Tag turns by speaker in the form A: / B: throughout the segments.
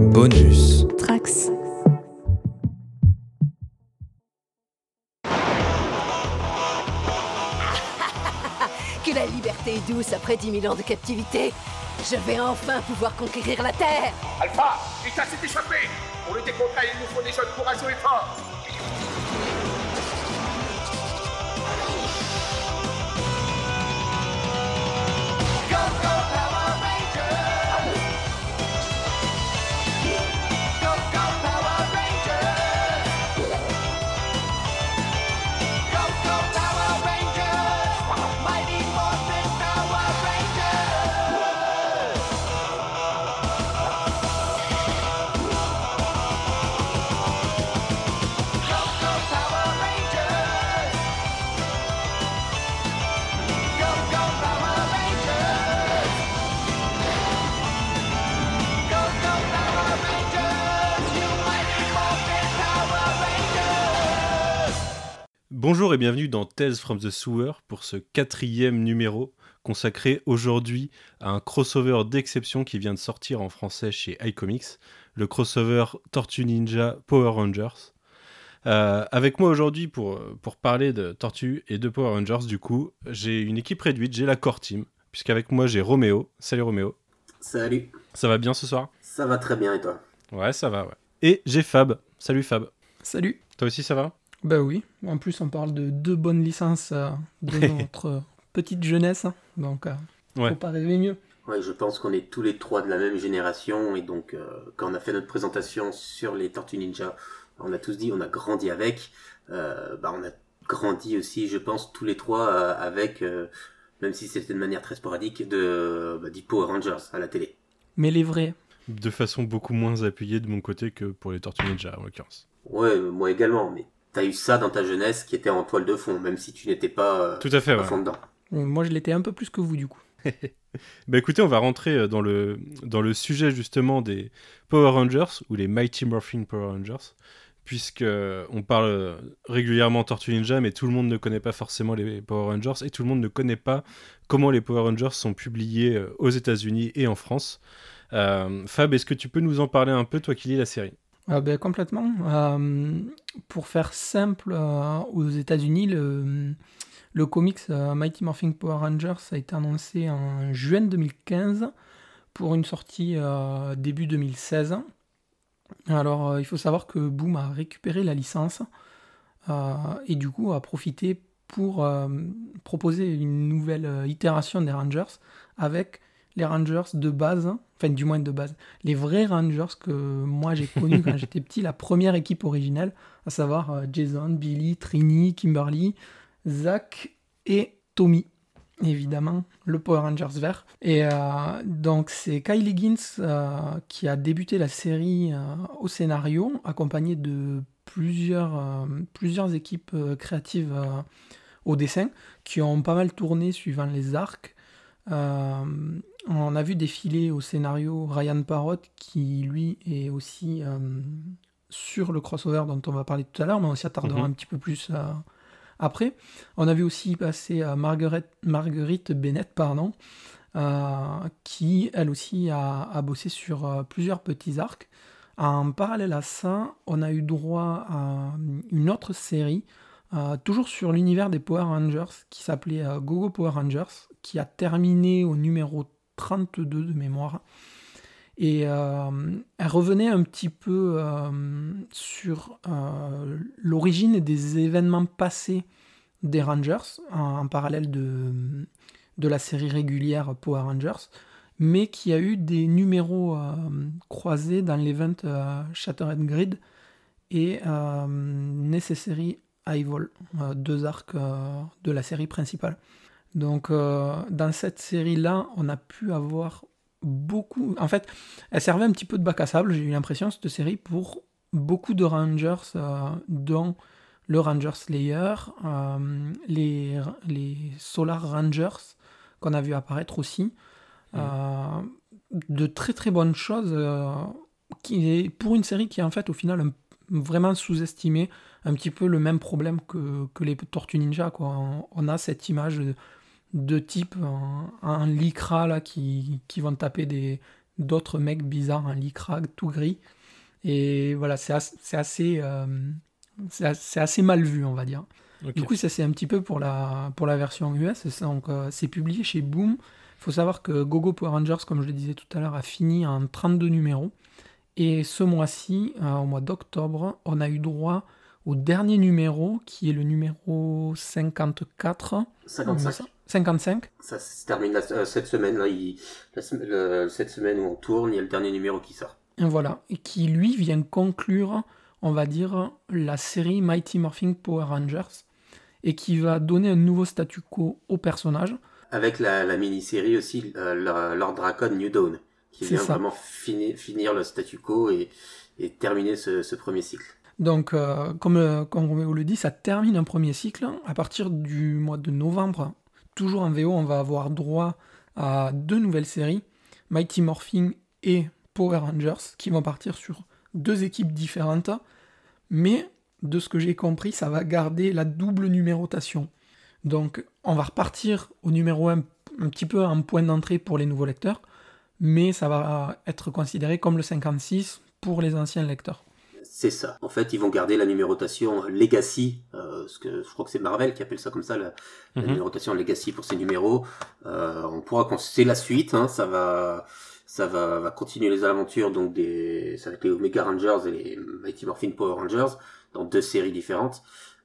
A: Bonus.
B: Trax.
C: Que la liberté est douce après 10 000 ans de captivité. Je vais enfin pouvoir conquérir la Terre.
D: Alpha, Ita s'est échappé Pour lutter contre elle, il nous faut des jeunes courageux et forts
E: Bonjour et bienvenue dans Tales from the Sewer pour ce quatrième numéro consacré aujourd'hui à un crossover d'exception qui vient de sortir en français chez iComics, le crossover Tortue Ninja Power Rangers. Euh, avec moi aujourd'hui pour, pour parler de Tortue et de Power Rangers, du coup, j'ai une équipe réduite, j'ai la core team, puisqu'avec moi j'ai Roméo. Salut Roméo.
F: Salut,
E: Ça va bien ce soir?
F: Ça va très bien et toi?
E: Ouais, ça va, ouais. Et j'ai Fab. Salut Fab.
G: Salut.
E: Toi aussi ça va?
G: Bah oui, en plus on parle de deux bonnes licences euh, de notre petite jeunesse, hein. donc euh,
E: Ouais.
G: faut pas rêver mieux.
F: Ouais, je pense qu'on est tous les trois de la même génération et donc euh, quand on a fait notre présentation sur les Tortues Ninja, on a tous dit on a grandi avec. Euh, bah, on a grandi aussi, je pense, tous les trois euh, avec, euh, même si c'était de manière très sporadique, de bah, du Power Rangers à la télé.
G: Mais les vrais,
E: De façon beaucoup moins appuyée de mon côté que pour les Tortues Ninja en l'occurrence.
F: Ouais, moi également, mais t'as eu ça dans ta jeunesse qui était en toile de fond, même si tu n'étais pas euh,
E: Tout à fait,
F: à
E: ouais.
F: fond dedans.
G: Moi je l'étais un peu plus que vous du coup.
E: Bah écoutez, on va rentrer euh, dans le, dans le sujet justement des Power Rangers, ou les Mighty Morphin Power Rangers, puisque euh, on parle régulièrement Tortue Ninja, mais tout le monde ne connaît pas forcément les Power Rangers, et tout le monde ne connaît pas comment les Power Rangers sont publiés aux États-Unis et en France. Euh, Fab, est-ce que tu peux nous en parler un peu, toi qui lis la série?
G: Ah ben, complètement. Euh, pour faire simple, euh, aux États-Unis, le, comics euh, Mighty Morphin Power Rangers a été annoncé en juin 2015 pour une sortie début 2016. Alors il faut savoir que Boom a récupéré la licence et du coup a profité pour proposer une nouvelle itération des Rangers avec les Rangers de base, enfin du moins de base, les vrais Rangers que moi j'ai connus quand j'étais petit, la première équipe originelle, à savoir euh, Jason, Billy, Trini, Kimberly, Zach et Tommy. Évidemment, le Power Rangers vert. Et euh, donc, c'est Kyle Higgins euh, qui a débuté la série euh, au scénario, accompagné de plusieurs, plusieurs équipes créatives au dessin, qui ont pas mal tourné suivant les arcs. Euh, on a vu défiler au scénario Ryan Parrott, qui lui est aussi euh, sur le crossover dont on va parler tout à l'heure, mais on s'y attardera
E: Mhm.
G: un petit peu plus euh, après. On a vu aussi passer Margaret, Marguerite Bennett, pardon, qui elle aussi a, a bossé sur plusieurs petits arcs. En parallèle à ça, on a eu droit à une autre série, toujours sur l'univers des Power Rangers, qui s'appelait Gogo Power Rangers, qui a terminé au numéro 32 de mémoire. Et euh, elle revenait un petit peu euh, sur euh, l'origine des événements passés des Rangers, en, parallèle de, de la série régulière Power Rangers, mais qui a eu des numéros croisés dans l'event Shattered Grid et Necessary Evil, deux arcs de la série principale. Donc euh, dans cette série-là, on a pu avoir beaucoup... En fait, elle servait un petit peu de bac à sable, j'ai eu l'impression, cette série, pour beaucoup de Rangers, euh, dont le Ranger Slayer, euh, les, les Solar Rangers, qu'on a vu apparaître aussi. Euh, de très très bonnes choses, qui est, pour une série qui est en fait au final un- vraiment sous-estimée, un petit peu le même problème que, que les Tortues Ninja. Quoi. On, on a cette image de, type en, en lycra là, qui, qui vont taper des, d'autres mecs bizarres, un licrag tout gris. Et voilà, c'est assez, euh, c'est assez, mal vu, on va dire. Du coup, ça c'est un petit peu pour la, pour la version US. Donc, euh, c'est publié chez Boom. Il faut savoir que Gogo Power Rangers, comme je le disais tout à l'heure, a fini en 32 numéros. Et ce mois-ci, euh, au mois d'octobre, on a eu droit au dernier numéro, qui est le numéro 54.
F: 55.
G: 55.
F: Ça se termine cette semaine, là, cette semaine où on tourne, il y a le dernier numéro qui sort.
G: Voilà, et qui lui vient conclure, on va dire, la série Mighty Morphin Power Rangers, et qui va donner un nouveau statu quo au personnage.
F: Avec la, mini-série aussi, euh, Lord Dracon New Dawn, qui vient vraiment finir le statu quo et, terminer ce, premier cycle.
G: Donc, euh, comme, euh, comme Roméo le dit, ça termine un premier cycle. À partir du mois de novembre, toujours en VO, on va avoir droit à deux nouvelles séries, Mighty Morphin et Power Rangers qui vont partir sur deux équipes différentes, mais de ce que j'ai compris, ça va garder la double numérotation. Donc on va repartir au numéro 1 un petit peu en point d'entrée pour les nouveaux lecteurs, mais ça va être considéré comme le 56 pour les anciens lecteurs.
F: C'est ça. En fait, ils vont garder la numérotation Legacy, euh, ce que je crois que c'est Marvel qui appelle ça comme ça, la, mhm. numérotation Legacy pour ces numéros. Euh, on pourra, c'est la suite, hein, ça va, ça va, va continuer les aventures donc des, ça va être les Omega Rangers et les Mighty Morphin Power Rangers dans deux séries différentes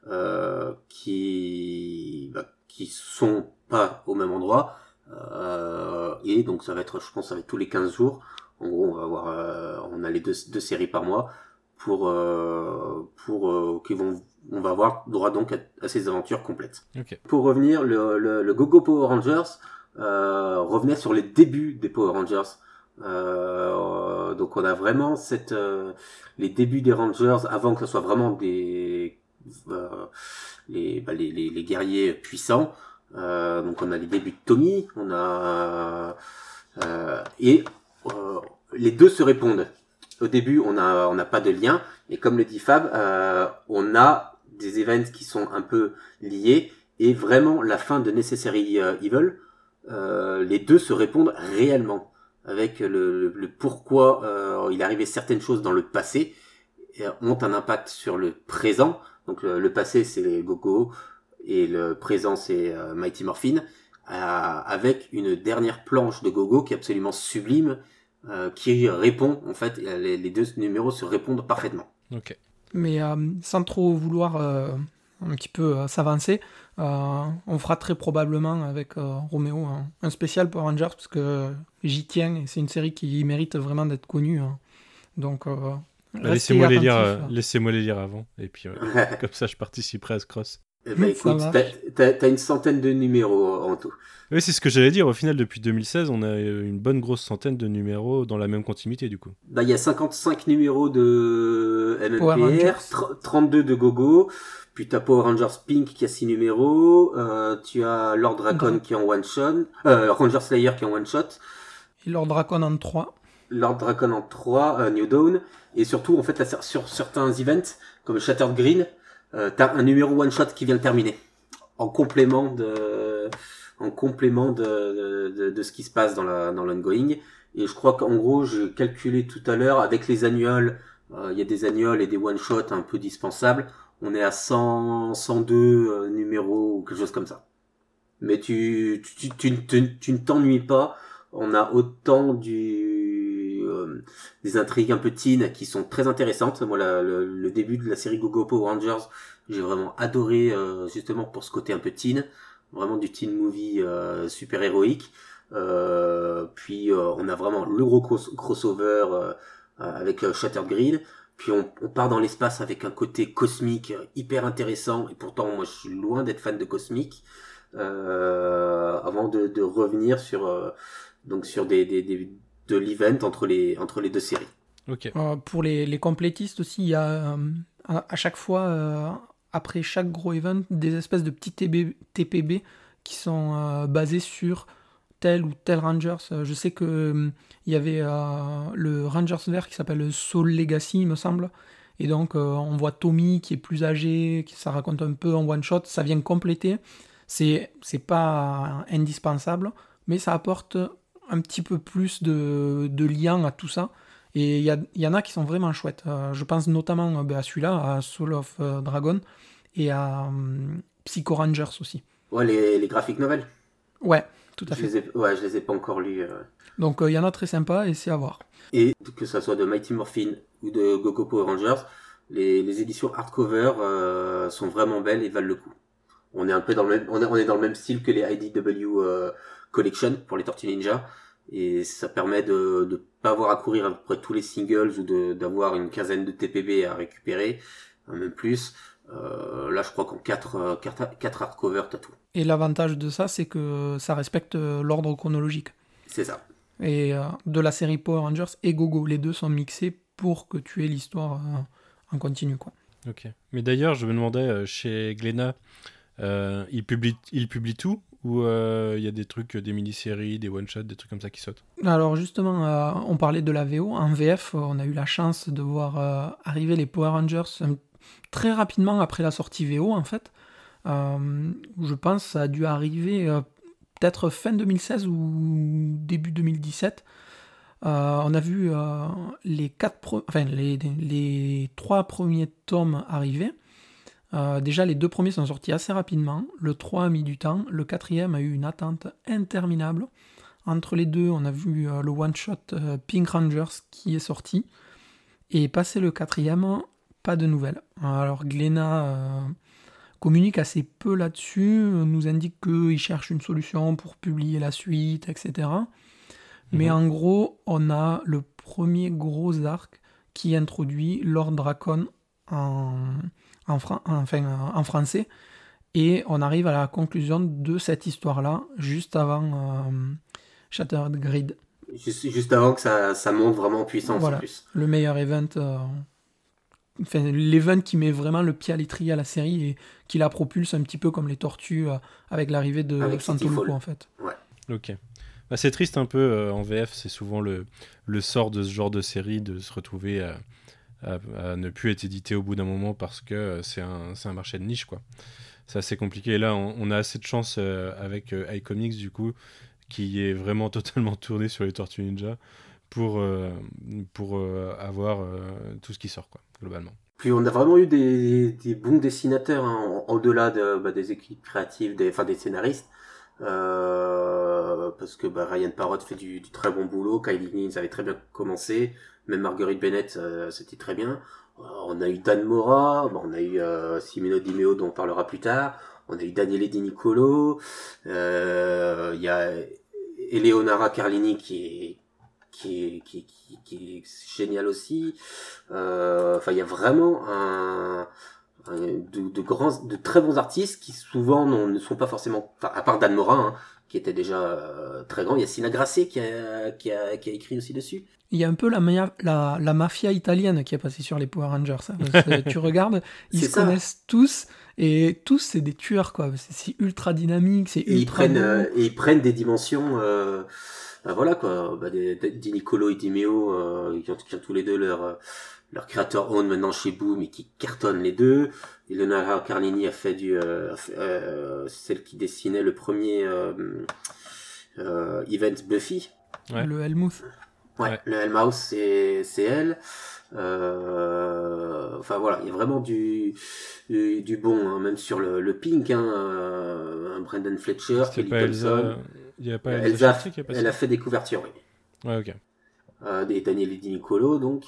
F: euh, qui bah, qui sont pas au même endroit euh, et donc ça va être, je pense, ça va être tous les 15 jours. En gros, on va avoir, euh, on a les deux, deux séries par mois pour euh, pour euh, qui vont on va avoir droit donc à, ces aventures complètes.
E: Okay.
F: Pour revenir, le, le, le Gogo Power Rangers euh, revenait sur les débuts des Power Rangers. Euh, donc on a vraiment cette euh, les débuts des Rangers avant que ce soit vraiment des euh, les, bah, les, les, les, guerriers puissants. Euh, donc on a les débuts de Tommy, on a et les deux se répondent. Au début on n'a pas de lien et comme le dit Fab, on a des events qui sont un peu liés et vraiment la fin de Necessary Evil, les deux se répondent réellement avec le, pourquoi euh, il arrivé certaines choses dans le passé ont un impact sur le présent. Donc le, passé c'est Gogo et le présent c'est euh, Mighty Morphin, euh, avec une dernière planche de Gogo qui est absolument sublime, euh, qui répond en fait les, les, deux numéros se répondent parfaitement.
E: Ok.
G: Mais sans trop vouloir un petit peu s'avancer, euh, on fera très probablement avec euh, Roméo un, spécial pour Rangers parce que j'y tiens et c'est une série qui mérite vraiment d'être connue. Hein. Donc euh,
E: bah, laissez-moi les lire, laissez-moi les lire avant et puis comme ça je participerai à ce cross.
F: Eh ben, écoute, t'as une centaine de numéros en tout.
E: Oui, c'est ce que j'allais dire. Au final, depuis 2016, on a une bonne grosse centaine de numéros dans la même continuité, du coup.
F: Bah, il y a 55 numéros de MMPR, 32 de Gogo, puis t'as Power Rangers Pink qui a 6 numéros, euh, tu as Lord Dracon qui est en one shot, euh, Ranger Slayer qui est en one shot.
G: Et Lord Dracon en 3.
F: Lord Dracon en 3, euh, New Dawn. Et surtout, en fait, sur certains events, comme Shattered Green, euh, t'as un numéro one shot qui vient de terminer. En complément de, en complément de, de, ce qui se passe dans la, dans l'ongoing. Et je crois qu'en gros, j'ai calculé tout à l'heure, avec les annuals, euh, il y a des annuals et des one shots un peu dispensables on est à 100, 102 euh, numéros ou quelque chose comme ça. Mais tu, tu, tu, tu, ne t'ennuies pas. On a autant du, des intrigues un peu teen qui sont très intéressantes. Moi, le, début de la série Gogo Power Rangers, j'ai vraiment adoré euh, justement pour ce côté un peu teen, vraiment du teen movie super héroïque. puis on a vraiment le gros crossover avec Shattered Green. Puis on, part dans l'espace avec un côté cosmique euh, hyper intéressant. Et pourtant, moi, je suis loin d'être fan de cosmique. Euh, avant de, revenir sur euh, donc sur des, des de l'event entre les entre les deux séries.
E: Ok.
G: Euh, pour les, les complétistes aussi, il y a euh, à, chaque fois après chaque gros event des espèces de petits TPB qui sont basés sur tel ou tel Rangers. Euh, je sais que euh, il y avait euh, le Rangers vert qui s'appelle Soul Legacy, il me semble. Et donc on voit Tommy qui est plus âgé, qui ça raconte un peu en one shot, ça vient compléter. C'est c'est pas indispensable, mais ça apporte un petit peu plus de, de lien à tout ça. Et il y, y en a qui sont vraiment chouettes. Euh, je pense notamment euh, ben, à celui-là, à Soul of euh, Dragon, et à hum, Psycho Rangers aussi.
F: Ouais, les, les graphiques novels.
G: Ouais, tout à
F: Je
G: fait.
F: les ai, ouais, je les ai pas encore lus. euh.
G: Donc il y en a très sympa et c'est à voir.
F: Et que ça soit de Mighty Morphin ou de Goku Power Rangers, les, les éditions hardcover sont vraiment belles et valent le coup. On est un peu dans le même, on est, on est dans le même style que les IDW Collection pour les Tortues Ninja. Et ça permet de ne pas avoir à courir à peu près tous les singles ou d'avoir une quinzaine de TPB à récupérer, même plus. Euh, là, je crois qu'en 4, quatre, quatre hardcovers, t'as tout.
G: Et l'avantage de ça, c'est que ça respecte euh, l'ordre chronologique.
F: C'est ça.
G: Et euh, de la série Power Rangers et Gogo, les deux sont mixés pour que tu aies l'histoire euh, en continu. Quoi.
E: Ok. Mais d'ailleurs, je me demandais, euh, chez Glénat, euh, il, publie, il publie tout Ou euh, il y a des trucs, des mini-séries, des one-shots, des trucs comme ça qui sautent
G: Alors justement, euh, on parlait de la VO. En VF, euh, on a eu la chance de voir euh, arriver les Power Rangers euh, très rapidement après la sortie VO en fait. Euh, je pense que ça a dû arriver euh, peut-être fin 2016 ou début 2017. Euh, on a vu euh, les, quatre les trois premiers tomes arriver. Euh, déjà, les deux premiers sont sortis assez rapidement. Le 3 a mis du temps. Le quatrième a eu une attente interminable. Entre les deux, on a vu euh, le one-shot euh, Pink Rangers qui est sorti. Et passé le quatrième, pas de nouvelles. Alors euh, communique assez peu là-dessus, nous indique qu'il cherche une solution pour publier la suite, etc. Mais
E: Mhm.
G: en gros, on a le premier gros arc qui introduit Lord Dracon en, en, fran- enfin, en français. Et on arrive à la conclusion de cette histoire-là, juste avant euh, Shattered Grid,
F: Juste, juste avant que ça, ça monte vraiment en puissance
G: Voilà.
F: en plus.
G: le meilleur event. euh, Enfin, l'event qui met vraiment le pied à l'étrier à la série et qui la propulse un petit peu comme les tortues euh, avec l'arrivée de
F: Avec Fall.
G: en fait.
E: Ok. Bah, c'est triste un peu euh, en VF, c'est souvent le, le sort de ce genre de série de se retrouver à, ne plus être édité au bout d'un moment parce que euh, c'est un, un marché de niche quoi. C'est assez compliqué. Et là, on, a assez de chance euh, avec euh, iComics du coup, qui est vraiment totalement tourné sur les Tortues Ninja pour, pour avoir tout ce qui sort quoi, globalement.
F: Puis on a vraiment eu des, des bons dessinateurs hein, au-delà de, bah, des équipes créatives, des, enfin des scénaristes. Parce que bah, Ryan Parrott fait du, très bon boulot, Kylie Nins avait très bien commencé, même Marguerite Bennett euh, c'était très bien. Euh, on a eu Dan Mora, on a eu euh, Simeno Di Meo dont on parlera plus tard, on a eu Daniele Di Nicolo, il y a Eleonora Carlini qui est qui est, qui, qui, qui est génial aussi. Euh, Enfin, il y a vraiment un, un- de, de grands, de très bons artistes qui souvent ne sont pas forcément, enfin, à part Dan Morin, hein, qui était déjà euh, très grand. Il y a Sina Grasset qui a, qui a, qui a écrit aussi dessus.
G: Il y a un peu la, maya- la, la mafia italienne qui est passée sur les Power Rangers. hein. Tu regardes, ils se
F: ça.
G: connaissent tous et tous c'est des tueurs quoi. C'est ultra dynamique, c'est
F: Et ils
G: ultra
F: prennent, euh, et ils prennent des dimensions, euh, bah voilà quoi, bah, des, des- et Di Meo, qui, ont, qui ont tous les deux leur, leur créateur own maintenant chez Boom et qui cartonnent les deux. Leonardo Carlini a fait du, euh, a fait, euh, celle qui dessinait le premier euh, euh, event Buffy.
E: Ouais.
G: Le Helmuth.
F: Ouais,
E: Ouais.
F: le Hellmouse, c'est c'est elle. Euh, enfin voilà, il y a vraiment du du, du bon, hein, même sur le, le Pink, hein, euh, Brendan Fletcher, Kelly
E: pas
F: Thompson.
E: Elsa. Il y a pas Elsa,
F: Elsa,
E: Chartier qui est passée
F: elle a fait des couvertures, oui.
E: Ouais, ok.
F: Euh, des Daniel Di Nicolo, donc.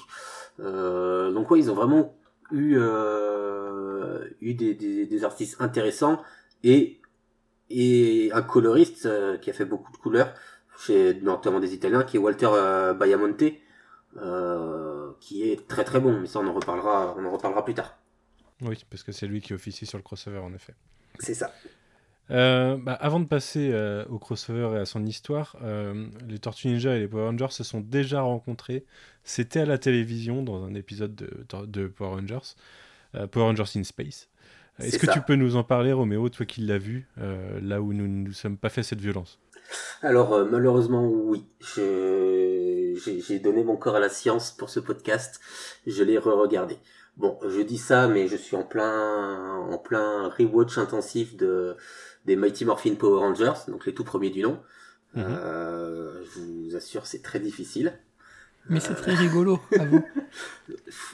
F: Euh, donc ouais, ils ont vraiment eu euh, eu des, des, des artistes intéressants et et un coloriste euh, qui a fait beaucoup de couleurs chez notamment des Italiens, qui est Walter euh, Baiamonte, euh, qui est très très bon. Mais ça, on en reparlera, on en reparlera plus tard.
E: Oui, parce que c'est lui qui officie sur le crossover en effet.
F: C'est ça.
E: Euh, bah, avant de passer euh, au crossover et à son histoire, euh, les Tortues Ninja et les Power Rangers se sont déjà rencontrés. C'était à la télévision dans un épisode de, de Power Rangers, Power Rangers in Space. Est-ce que
F: ça.
E: tu peux nous en parler, Roméo, toi qui l'as vu, là où nous ne nous sommes pas fait cette violence?
F: Alors malheureusement oui, j'ai donné mon corps à la science pour ce podcast, je l'ai re-regardé. Bon, je dis ça, mais je suis en plein en plein rewatch intensif de des Mighty Morphin Power Rangers, donc les tout premiers du nom. Mhm. Euh, je vous assure, c'est très difficile.
G: Mais c'est très rigolo, à vous.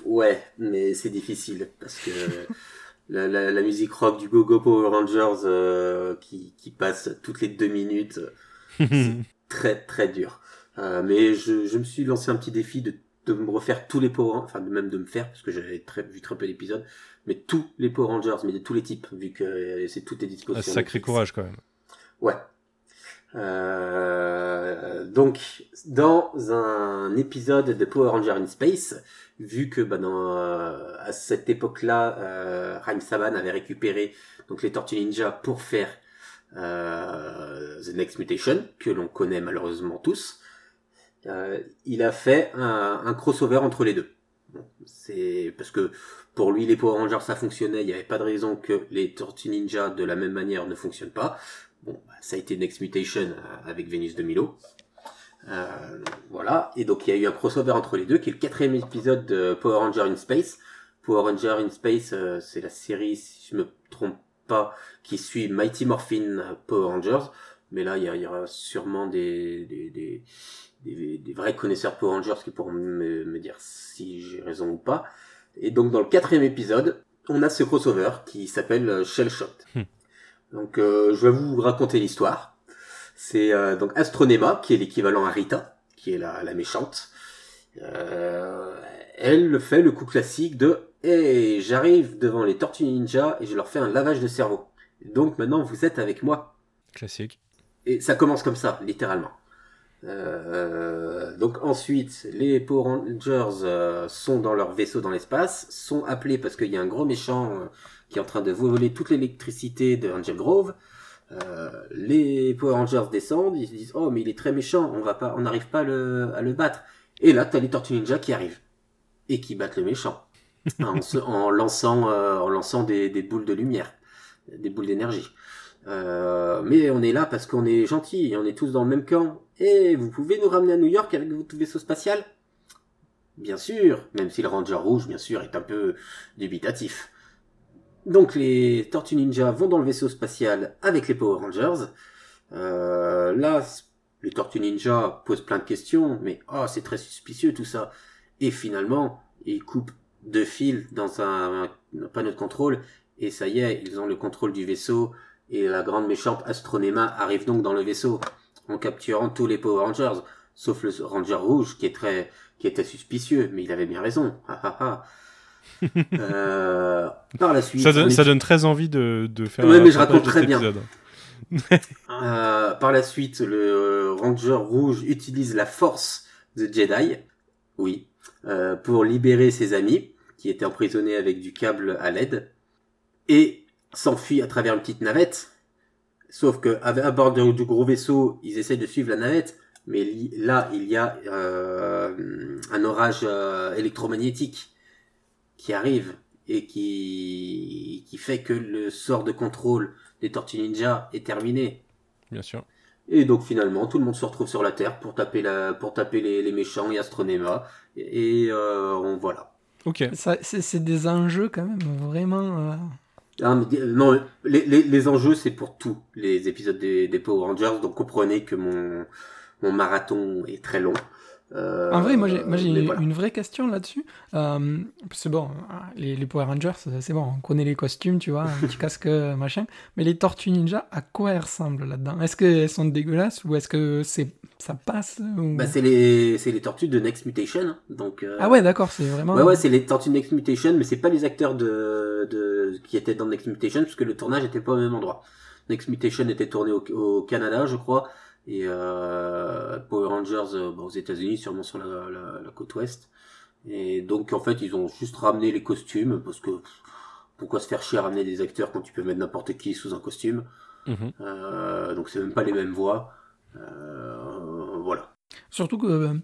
F: Ouais, mais c'est difficile parce que la, la, musique rock du Go Go Power Rangers euh, qui, qui passe toutes les deux minutes, c'est très très dur. Euh, mais je, je me suis lancé un petit défi de, de me refaire tous les Power enfin même de me faire parce que j'avais très, vu très peu d'épisodes, mais tous les Power Rangers, mais de tous les types vu que c'est toutes les dispositions.
E: Un sacré courage quand même.
F: Ouais, euh, donc, dans un épisode de Power Ranger in Space, vu que bah, dans, euh, à cette époque-là, euh, Saban avait récupéré donc les Tortues Ninja pour faire euh, The Next Mutation, que l'on connaît malheureusement tous, euh, il a fait un, crossover entre les deux. c'est parce que pour lui, les Power Rangers, ça fonctionnait. Il n'y avait pas de raison que les Tortues Ninja, de la même manière, ne fonctionnent pas. Bon, bah, ça a été Next Mutation euh, avec Venus de Milo. Euh, voilà, et donc il y a eu un crossover entre les deux, qui est le quatrième épisode de Power Ranger in Space. Power Ranger in Space, c'est la série, si je me trompe pas, qui suit Mighty Morphin Power Rangers. Mais là, il y, aura sûrement des, des, des, des, vrais connaisseurs Power Rangers qui pourront me, me dire si j'ai raison ou pas. Et donc dans le quatrième épisode, on a ce crossover qui s'appelle Shell Shot. Hmm. Donc euh, je vais vous raconter l'histoire. C'est euh, donc Astronema qui est l'équivalent à Rita, qui est la, la méchante. Euh, elle fait le coup classique de hey, j'arrive devant les Tortues Ninja et je leur fais un lavage de cerveau. Donc maintenant vous êtes avec moi.
E: Classique.
F: Et ça commence comme ça, littéralement. Euh, donc ensuite, les Power Rangers euh, sont dans leur vaisseau dans l'espace, sont appelés parce qu'il y a un gros méchant qui est en train de voler toute l'électricité de Angel Grove. Euh, les Power Rangers descendent, ils se disent oh mais il est très méchant, on va pas, on n'arrive pas à le, à le battre. Et là t'as les Tortues Ninja qui arrivent et qui battent le méchant en, en, lançant, euh, en lançant des, des, boules de lumière, des boules d'énergie. Euh, mais on est là parce qu'on est gentil, on est tous dans le même camp. Et vous pouvez nous ramener à New York avec votre vaisseau spatial? Bien sûr, même si le Ranger rouge, bien sûr, est un peu dubitatif. Donc les Tortues Ninja vont dans le vaisseau spatial avec les Power Rangers. Euh, là, les Tortues Ninja posent plein de questions, mais oh, c'est très suspicieux tout ça. Et finalement, ils coupent deux fils dans un, panneau de contrôle, et ça y est, ils ont le contrôle du vaisseau, et la grande méchante Astronema arrive donc dans le vaisseau, en capturant tous les Power Rangers, sauf le Ranger rouge qui est très, qui était suspicieux, mais il avait bien raison.
E: Euh, par la suite, ça donne, très envie de, de faire.
F: Oui, mais je raconte très bien. euh, par la suite, le Ranger rouge utilise la force de Jedi, oui, euh, pour libérer ses amis qui étaient emprisonnés avec du câble à LED et s'enfuit à travers une petite navette. Sauf que à bord du gros vaisseau, ils essaient de suivre la navette, mais là il y a euh, un orage euh, électromagnétique qui arrive et qui, qui fait que le sort de contrôle des Tortues Ninja est terminé.
E: Bien sûr.
F: Et donc finalement, tout le monde se retrouve sur la Terre pour taper, la, pour taper les, les méchants et Astronema. Et, euh, on, voilà.
E: Ok.
G: C'est des enjeux quand même, vraiment.
F: Ah, non, les, les, les enjeux, c'est pour tous les épisodes des, des Power Rangers. Donc comprenez que mon, mon marathon est très long.
G: Euh, en vrai, moi j'ai une vraie question là-dessus. Euh, c'est bon, les, les, Power Rangers, c'est bon, on connaît les costumes, tu vois, un petit casque, machin. Mais les Tortues Ninja, à quoi elles ressemblent là-dedans? Est-ce qu'elles sont dégueulasses ou est-ce que c'est ça passe
F: bah, C'est les, les tortues de Next Mutation. Hein, donc, euh,
G: Ah ouais, d'accord, c'est vraiment.
F: Ouais, ouais, c'est les tortues de Next Mutation, mais c'est pas les acteurs de, de, qui étaient dans Next Mutation, puisque le tournage était pas au même endroit. Next Mutation était tourné au, au Canada, je crois et euh, Power Rangers euh, aux États-Unis, sûrement sur la, la, la, côte ouest. Et donc en fait, ils ont juste ramené les costumes parce que pourquoi se faire chier à ramener des acteurs quand tu peux mettre n'importe qui sous un costume euh, Donc c'est même pas les mêmes voix. Voilà.
G: Surtout que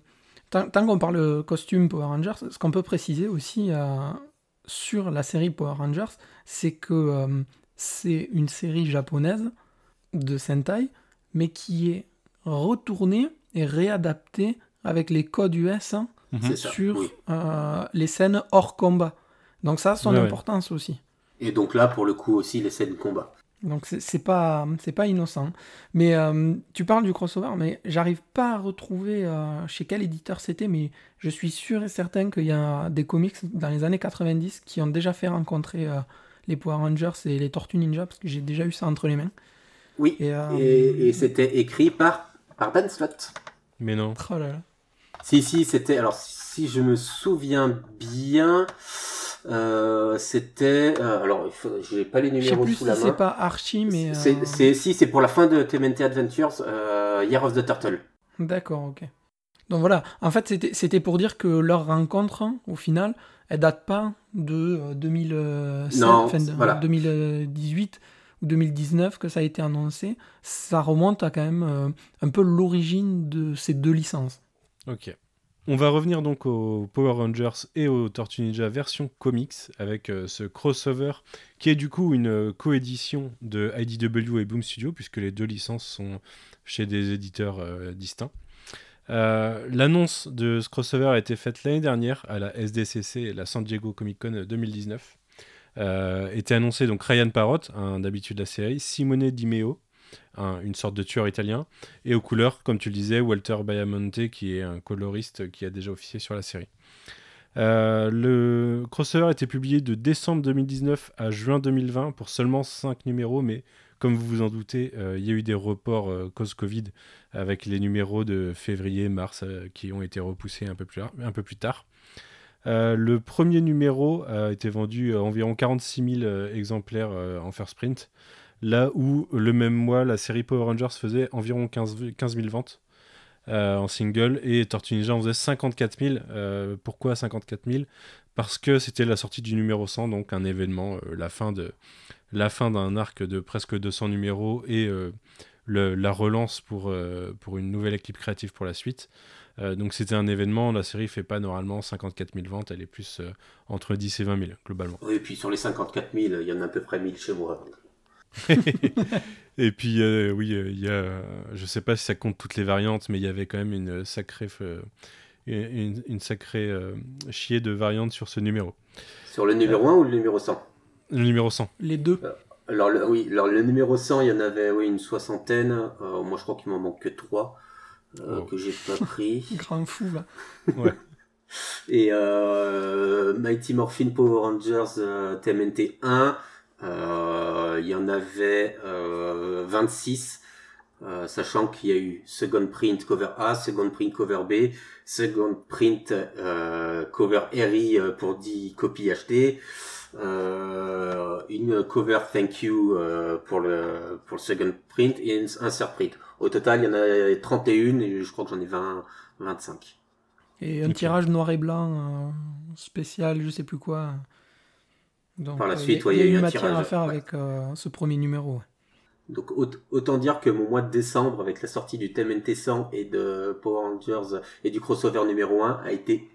G: tant, tant qu'on parle costume Power Rangers, ce qu'on peut préciser aussi sur la série Power Rangers, c'est que c'est une série japonaise de Sentai, mais qui est retourné et réadapté avec les codes US hein, mhm. sur euh, les scènes hors combat. Donc ça a son importance aussi.
F: Et donc là, pour le coup aussi, les scènes combat.
G: Donc c'est pas c'est pas innocent. Mais euh, tu parles du crossover, mais j'arrive pas à retrouver euh, chez quel éditeur c'était, mais je suis sûr et certain qu'il y a des comics dans les années 90 qui ont déjà fait rencontrer euh, les Power Rangers et les Tortues Ninja parce que j'ai déjà eu ça entre les mains.
F: Oui. Et, c'était écrit par par Ben Slott.
E: Mais non.
G: Oh là là.
F: Si si c'était alors si je me souviens bien. Euh, c'était euh, alors je n'ai pas les numéros
G: sous
F: la
G: main. C'est pas Archie mais
F: c'est euh, si c'est pour la fin de TMNT Adventures Year of the Turtle.
G: D'accord, OK. Donc voilà, en fait c'était pour dire que leur rencontre au final, elle date pas de 2007, non, 2018 ou 2019 que ça a été annoncé, ça remonte à quand même un peu l'origine de ces deux licences.
E: OK. On va revenir donc aux Power Rangers et aux Tortues Ninja version comics avec euh, ce crossover qui est du coup une euh, coédition de IDW et Boom Studio puisque les deux licences sont chez des éditeurs euh, distincts. L'annonce de ce crossover a été faite l'année dernière à la SDCC, la San Diego Comic Con 2019. Était annoncé donc Ryan Parrott, un d'habitude de la série, Simone Di Meo, une sorte de tueur italien. Et aux couleurs, comme tu le disais, Walter Baiamonte, qui est un coloriste qui a déjà officié sur la série. Euh, le crossover a été publié de décembre 2019 à juin 2020 pour seulement 5 numéros, mais comme vous vous en doutez, euh, il y a eu des reports euh, cause Covid avec les numéros de février, mars qui ont été repoussés un peu plus tard. Le premier numéro a été vendu à environ 46 000 exemplaires en first print, Là où le même mois, la série Power Rangers faisait environ 15, 000 ventes euh, en single et Tortue Ninja en faisait 54 000. Euh, pourquoi 54 000 Parce que c'était la sortie du numéro 100, donc un événement, euh, la fin la fin d'un arc de presque 200 numéros et la relance pour, pour une nouvelle équipe créative pour la suite. Donc c'était un événement, la série fait pas normalement 54 000 ventes, elle est plus entre 10 et 20 000 globalement.
F: Oui, et puis sur les 54 000, il y en a à peu près 1000 chez moi.
E: et puis, euh, oui, euh, il y a, je sais pas si ça compte toutes les variantes, mais il y avait quand même une sacrée, euh, une, sacrée chier de variantes sur ce numéro.
F: Sur le numéro 1 ou le numéro 100
E: Le numéro 100.
G: Les deux.
F: Alors, le, oui, alors le numéro 100, il y en avait oui, une soixantaine. moi, je crois qu'il m'en manque que 3 oh. que j'ai pas pris.
G: Grand fou, là.
E: Ouais.
F: Et Mighty Morphin Power Rangers TMNT 1. Euh, il y en avait 26, euh, euh, sachant qu'il y a eu second print cover A, second print cover B, second print cover RI pour 10 copies achetées, une cover thank you pour le pour le second print et un surprint. Au total, il y en a 31 et je crois que j'en ai 20, 25.
G: Et un tirage noir et blanc spécial, je sais plus quoi.
F: Par la suite, il
G: y, a eu matière à faire avec euh, ce premier numéro.
F: Donc autant dire que mon mois de décembre, avec la sortie du TMNT 100 et de Power Rangers et du crossover numéro 1, a été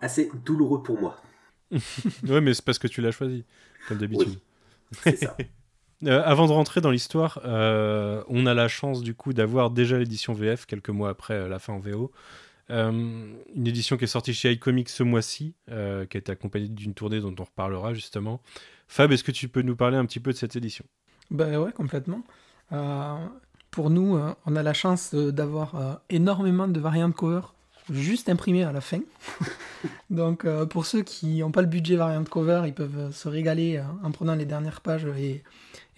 F: assez douloureux pour moi.
E: ouais, mais c'est parce que tu l'as choisi, comme d'habitude.
F: c'est ça.
E: Euh, avant de rentrer dans l'histoire, euh, on a la chance du coup d'avoir déjà l'édition VF quelques mois après la fin en VO. Euh, une édition qui est sortie chez iComics ce mois-ci, euh, qui a été accompagnée d'une tournée dont on reparlera justement. Fab, est-ce que tu peux nous parler un petit peu de cette édition?
G: Ben ouais, complètement. Euh, pour nous, on a la chance d'avoir énormément de variantes cover juste imprimées à la fin. Donc pour ceux qui n'ont pas le budget variante cover, ils peuvent se régaler en prenant les dernières pages et,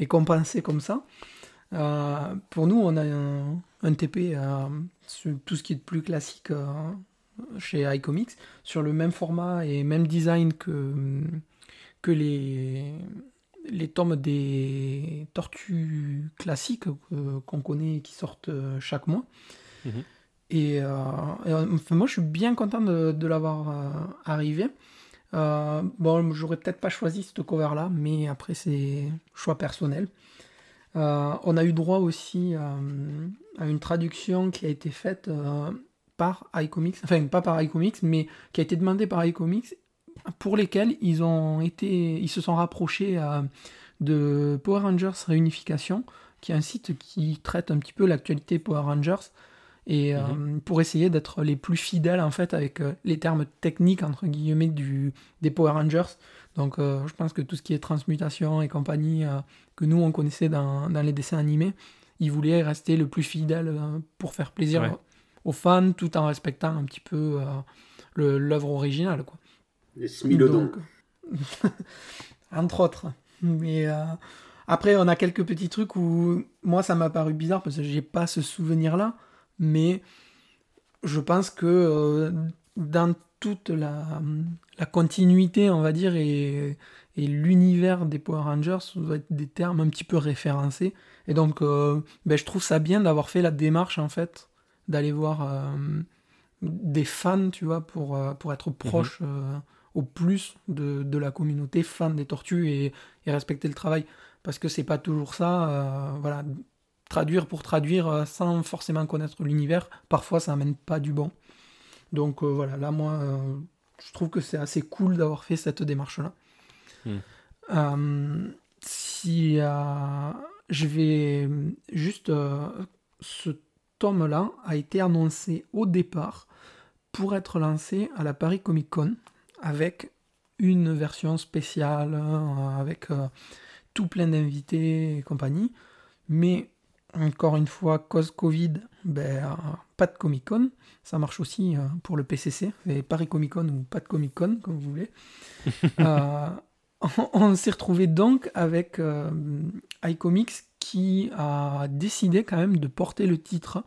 G: et compenser comme ça. pour nous, on a un, un TP tout ce qui est de plus classique euh, chez iComics, sur le même format et même design que, que les, les tomes des tortues classiques qu'on connaît et qui sortent euh, chaque mois. Mhm. Et, euh, enfin, moi, je suis bien content de, l'avoir arrivé. Bon, j'aurais peut-être pas choisi cette cover-là, mais après, c'est choix personnel. on a eu droit aussi à une traduction qui a été faite euh, par iComics, enfin pas par iComics, mais qui a été demandée par iComics, pour lesquels ils ont été, ils se sont rapprochés euh, de Power Rangers Réunification, qui est un site qui traite un petit peu l'actualité Power Rangers. Et euh, pour essayer d'être les plus fidèles en fait avec euh, les termes techniques entre guillemets du, des Power Rangers. Donc euh, je pense que tout ce qui est transmutation et compagnie que nous on connaissait dans, dans, les dessins animés, ils voulaient rester le plus fidèle pour faire plaisir aux fans tout en respectant un petit peu l'œuvre originale. Quoi.
F: Les Smilodons.
G: entre autres. Mais après, on a quelques petits trucs où moi ça m'a paru bizarre parce que j'ai pas ce souvenir là mais je pense que euh, dans toute la, continuité, on va dire, et, l'univers des Power Rangers, ça doit être des termes un petit peu référencés. Et donc, euh, ben, je trouve ça bien d'avoir fait la démarche, en fait, d'aller voir euh, des fans, tu vois, pour, pour être proche mhm. au plus de, la communauté, fans des tortues et, et respecter le travail. Parce que c'est pas toujours ça. voilà, traduire pour traduire euh, sans forcément connaître l'univers, parfois ça amène pas du bon. Donc euh, voilà, là moi, euh, je trouve que c'est assez cool d'avoir fait cette démarche-là. Hmm. si je vais juste, ce tome-là a été annoncé au départ pour être lancé à la Paris Comic Con avec une version spéciale avec tout plein d'invités et compagnie. Mais encore une fois, cause Covid, ben, euh, pas de Comic Con. Ça marche aussi euh, pour le PCC, et Paris Comic Con ou pas de Comic Con, comme vous voulez. Euh, on, s'est retrouvé donc avec iComics qui a décidé quand même de porter le titre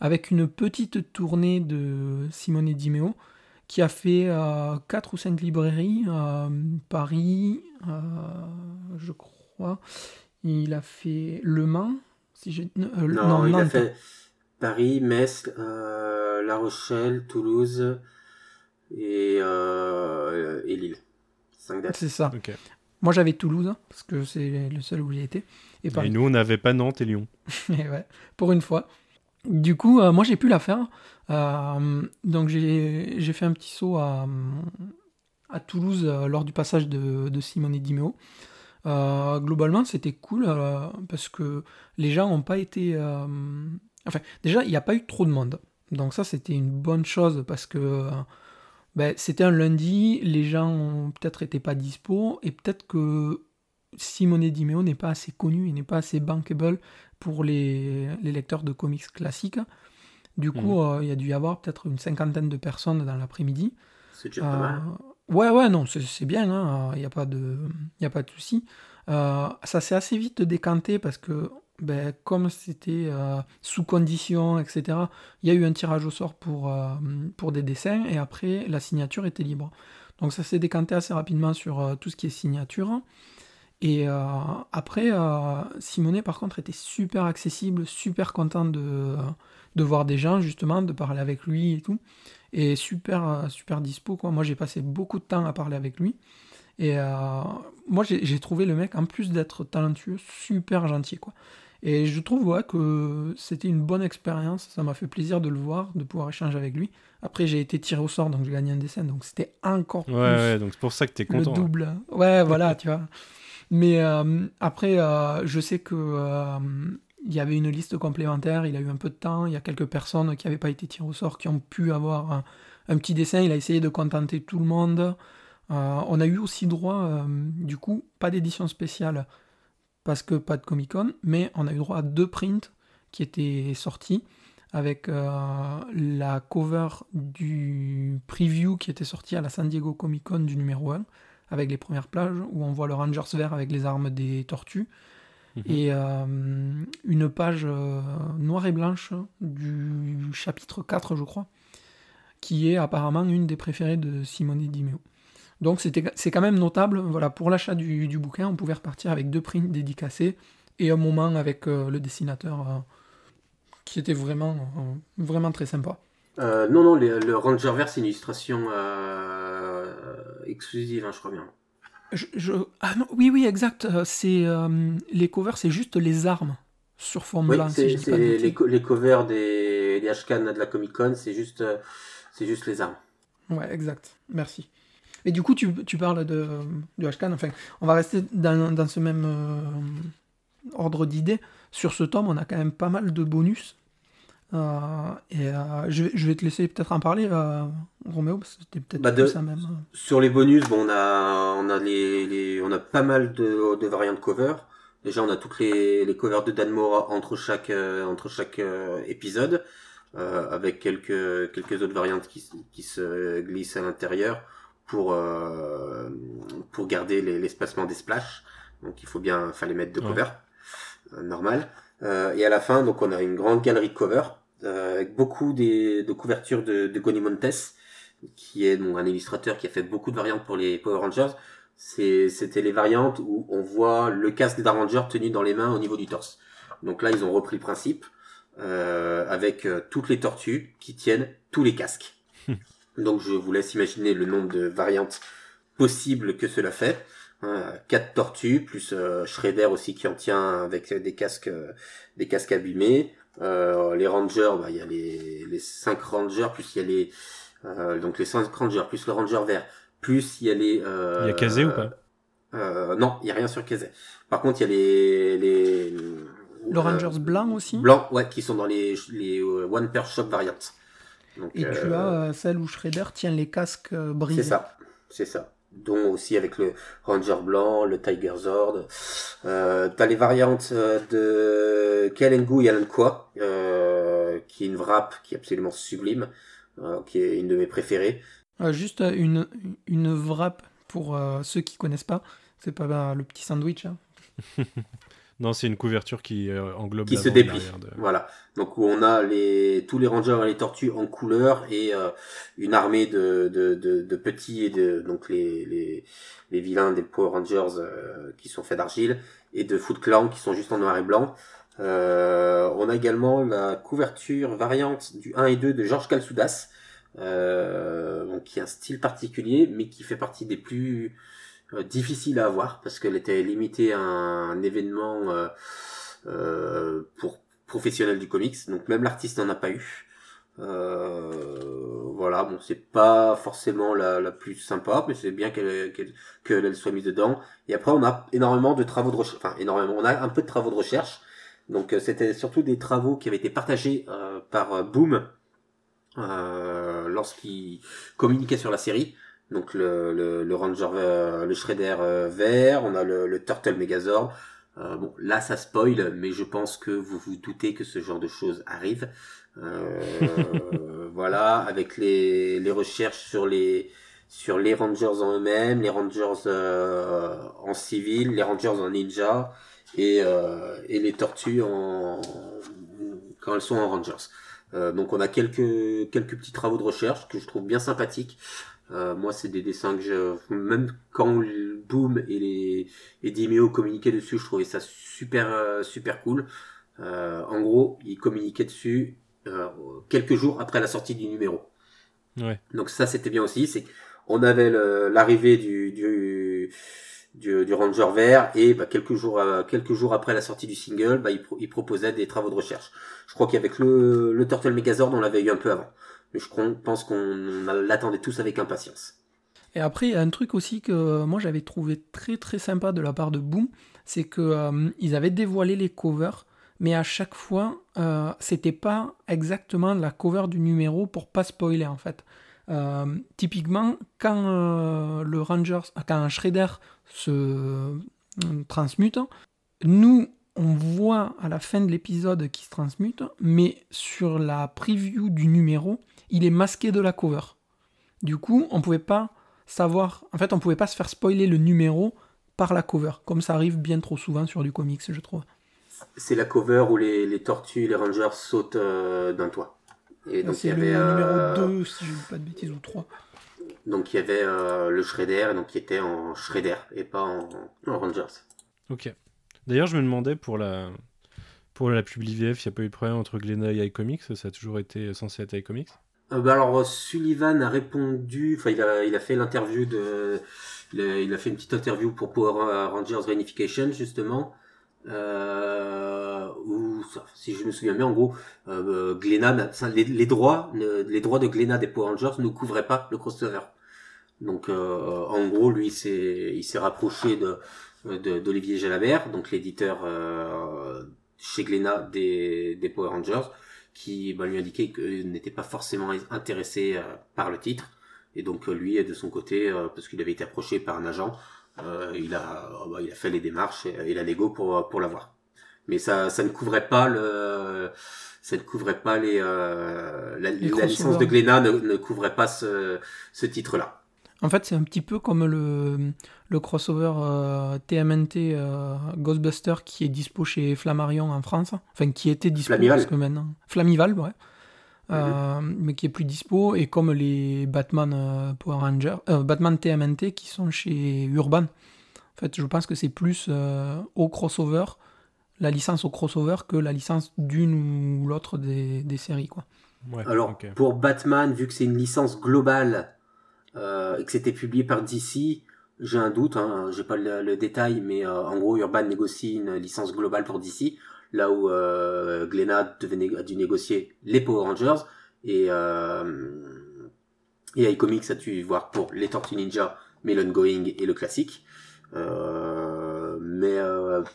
G: avec une petite tournée de Simone Dimeo qui a fait 4 ou 5 librairies, Paris, je crois. Il a fait Le Mans,
F: euh, non, il a fait Paris, Metz, euh, La Rochelle, Toulouse et, euh, et Lille.
G: C'est ça. Moi j'avais Toulouse, hein, parce que c'est le seul où j'ai été.
E: Et, nous on n'avait pas Nantes et Lyon.
G: ouais, pour une fois. Du coup, moi j'ai pu la faire. donc j'ai fait un petit saut à, à Toulouse lors du passage de, de Simone Dimeo. Euh, globalement, c'était cool euh, parce que les gens n'ont pas été. Euh, enfin, déjà, il n'y a pas eu trop de monde. Donc, ça, c'était une bonne chose parce que ben, c'était un lundi, les gens peut-être étaient pas dispo et peut-être que Simone Dimeo n'est pas assez connu, il n'est pas assez bankable pour les, lecteurs de comics classiques. Du coup, mmh. il y a dû y avoir peut-être une cinquantaine de personnes dans l'après-midi.
F: C'est déjà pas mal.
G: Ouais, ouais, non, c'est bien, il hein, n'y a pas de, y de souci. Euh, ça s'est assez vite décanté parce que, ben, comme c'était euh, sous condition, etc., il y a eu un tirage au sort pour, euh, pour des dessins et après, la signature était libre. Donc ça s'est décanté assez rapidement sur tout ce qui est signature. Et après, Simonet, par contre, était super accessible, super content de, de voir des gens, justement, de parler avec lui et tout et super, euh, super dispo. Quoi. Moi, j'ai passé beaucoup de temps à parler avec lui. Et euh, moi, j'ai trouvé le mec, en plus d'être talentueux, super gentil. Quoi. Et je trouve ouais, que c'était une bonne expérience. Ça m'a fait plaisir de le voir, de pouvoir échanger avec lui. Après, j'ai été tiré au sort, donc j'ai gagné un dessin. Donc c'était encore
E: plus. Ouais, donc c'est pour ça que tu es content.
G: Le double. Ouais, voilà, tu vois. Mais euh, après, je sais que il y avait une liste complémentaire, il a eu un peu de temps, il y a quelques personnes qui n'avaient pas été tirées au sort, qui ont pu avoir un, petit dessin, il a essayé de contenter tout le monde. Euh, on a eu aussi droit, euh, du coup, pas d'édition spéciale, parce que pas de Comic Con, mais on a eu droit à deux prints qui étaient sortis, avec euh, la cover du preview qui était sorti à la San Diego Comic Con du numéro 1, avec les premières plages, où on voit le Rangers vert avec les armes des tortues, Mhm. et euh, une page euh, noire et blanche du chapitre 4, je crois, qui est apparemment une des préférées de Simone Dimeo. Donc c'est quand même notable, voilà, pour l'achat du, bouquin, on pouvert repartir avec deux prints dédicacés et un moment avec euh, le dessinateur qui était vraiment, vraiment très sympa.
F: non, non, le Ranger Vert, c'est une illustration exclusive, hein, je crois bien.
G: Je, ah non, oui, oui, exact. Euh, c'est euh, les covers, c'est juste les armes sur blanc.
F: c'est les, les, covers des, des de la Comic Con, c'est juste, euh, c'est juste les armes.
G: Ouais, exact. Merci. Et du coup, tu, tu parles de, de Ashcan. Enfin, on va rester dans, dans ce même ordre d'idées. Sur ce tome, on a quand même pas mal de bonus. Euh, et euh, je, vais, je, vais te laisser peut-être en parler, euh, Roméo, parce que c'était peut-être
F: bah de,
G: ça même.
F: Sur les bonus, bon, on a, on a les, les on a pas mal de, de variantes cover. Déjà, on a toutes les, les covers de Dan Mora entre chaque, entre chaque épisode, avec quelques, quelques autres variantes qui, qui se glissent à l'intérieur pour, pour garder l'espacement des splashs. Donc, il faut bien, fallait mettre de cover, normal. Euh, et à la fin, donc on a une grande galerie de covers euh, avec beaucoup des, de couvertures de, de Goni Montes, qui est donc un illustrateur qui a fait beaucoup de variantes pour les Power Rangers. C'était les variantes où on voit le casque d'un Ranger tenu dans les mains au niveau du torse. Donc là, ils ont repris le principe euh, avec euh, toutes les tortues qui tiennent tous les casques. donc je vous laisse imaginer le nombre de variantes possibles que cela fait. Quatre tortues plus euh, Shredder aussi qui en tient avec des casques euh, des casques abîmés. Euh, les rangers bah il y a les les cinq rangers plus il y a les euh, donc les cinq rangers plus le ranger vert. Plus il y a les
E: il y a Kazé ou pas?
F: non il y a rien sur Kazé. Par contre il y a les les
G: le rangers blanc aussi?
F: Blanc ouais qui sont dans les les one per shop variantes
G: donc, et tu as celle où Shredder tient les casques brisés.
F: C'est ça c'est ça dont aussi avec le Ranger blanc, le Tiger Zord. Euh, T'as les variantes euh, de Kalengu et Alankwa, euh, qui est une wrap qui est absolument sublime, euh, qui est une de mes préférées.
G: Euh, juste une, une wrap pour ceux qui connaissent pas, c'est pas le petit sandwich. Hein.
E: Non, c'est une couverture qui euh, englobe
F: qui se déplie. Voilà. Donc où on a les tous les rangers et les tortues en couleur et euh, une armée de, de, de, de, petits et de donc les, les, les vilains des Power Rangers euh, qui sont faits d'argile et de Foot Clan qui sont juste en noir et blanc. on a également la couverture variante du 1 et 2 de Georges Kalsoudas, donc qui a un style particulier mais qui fait partie des plus euh, difficile à avoir parce qu'elle était limitée à un, événement euh, euh, pour professionnels du comics. Donc même l'artiste n'en a pas eu. voilà, bon, c'est pas forcément la, la plus sympa, mais c'est bien qu'elle qu'elle soit mise dedans. Et après, on a énormément de travaux de recherche, enfin énormément, on a un peu de travaux de recherche. Donc c'était surtout des travaux qui avaient été partagés par Boom lorsqu'il communiquait sur la série. Donc le, le, le Ranger, euh, le Shredder euh, vert, on a le, le Turtle Megazord. Euh, bon, là ça spoil, mais je pense que vous vous doutez que ce genre de choses arrive. voilà, avec les, les recherches sur les sur les Rangers en eux-mêmes, les Rangers en civil, les Rangers en ninja et, et les tortues en quand elles sont en Rangers. donc on a quelques quelques petits travaux de recherche que je trouve bien sympathiques. Euh, moi, c'est des dessins que je, même quand Boom et les et Dimeo communiquaient dessus, je trouvais ça super euh, super cool. Euh, en gros, ils communiquaient dessus euh, quelques jours après la sortie du numéro.
E: Ouais.
F: Donc ça, c'était bien aussi. C'est on avait l'arrivée du, du du, du, Ranger vert et bah, quelques jours quelques jours après la sortie du single, bah, il, proposait des travaux de recherche. Je crois qu'avec le, le Turtle Megazord, on l'avait eu un peu avant je pense qu'on l'attendait tous avec impatience.
G: Et après, il y a un truc aussi que moi j'avais trouvé très très sympa de la part de Boom, c'est que euh, avaient dévoilé les covers, mais à chaque fois, euh, c'était pas exactement la cover du numéro pour pas spoiler en fait. Euh, typiquement, quand le Rangers, quand un Shredder se transmute, nous on voit à la fin de l'épisode qui se transmute, mais sur la preview du numéro, il est masqué de la cover. Du coup, on pouvait pas savoir, en fait, on pouvait pas se faire spoiler le numéro par la cover, comme ça arrive bien trop souvent sur du comics, je trouve.
F: C'est la cover où les, tortues les rangers sautent euh, d'un toit.
G: Et donc il y avait le numéro 2, euh, si je ne dis pas de bêtises, ou 3.
F: Donc il y avait euh, le Shredder, donc qui était en Shredder et pas en, Rangers.
E: Ok. D'ailleurs, je me demandais pour la pour la pub IVF, il n'y a pas eu de problème entre Glenna et iComics, ça a toujours été censé être iComics?
F: Euh, bah alors Sullivan a répondu, enfin il a, il a fait l'interview de, il a, fait une petite interview pour Power Rangers Reunification justement, euh, où si je me souviens bien en gros, euh, Glenna, les, droits, les droits de Glenna des Power Rangers ne couvraient pas le crossover. Donc euh, en gros lui il s'est rapproché de d'Olivier Jalabert, donc l'éditeur euh, chez Glenna des, des Power Rangers qui bah, lui indiquait qu'il n'était pas forcément intéressé par le titre. Et donc lui, de son côté, parce qu'il avait été approché par un agent, il, a, bah, il a fait les démarches et, la négo pour, pour l'avoir. Mais ça, ça ne couvrait pas le, ça ne couvrait pas les, la, licence de Glénat ne, ne couvrait pas ce, ce titre-là.
G: En fait, c'est un petit peu comme le, le crossover TMNT euh, euh, Ghostbuster qui est dispo chez Flammarion en France. Enfin, qui était dispo
F: Flamival.
G: parce que maintenant. Flamival, ouais. Euh, mais qui est plus dispo. Et comme les Batman Power Rangers, Batman TMNT qui sont chez Urban. En fait, je pense que c'est plus au crossover, la licence au crossover que la licence d'une ou l'autre des, des, séries, quoi.
F: Alors, pour Batman, vu que c'est une licence globale euh, et que c'était publié par DC, j'ai un doute, hein, j'ai pas le, détail, mais euh, en gros Urban négocie une licence globale pour DC, là où euh, devait a dû négocier les Power Rangers et euh, iComics a dû voir pour les Tortues Ninja, mais l'ongoing et le classique. Mais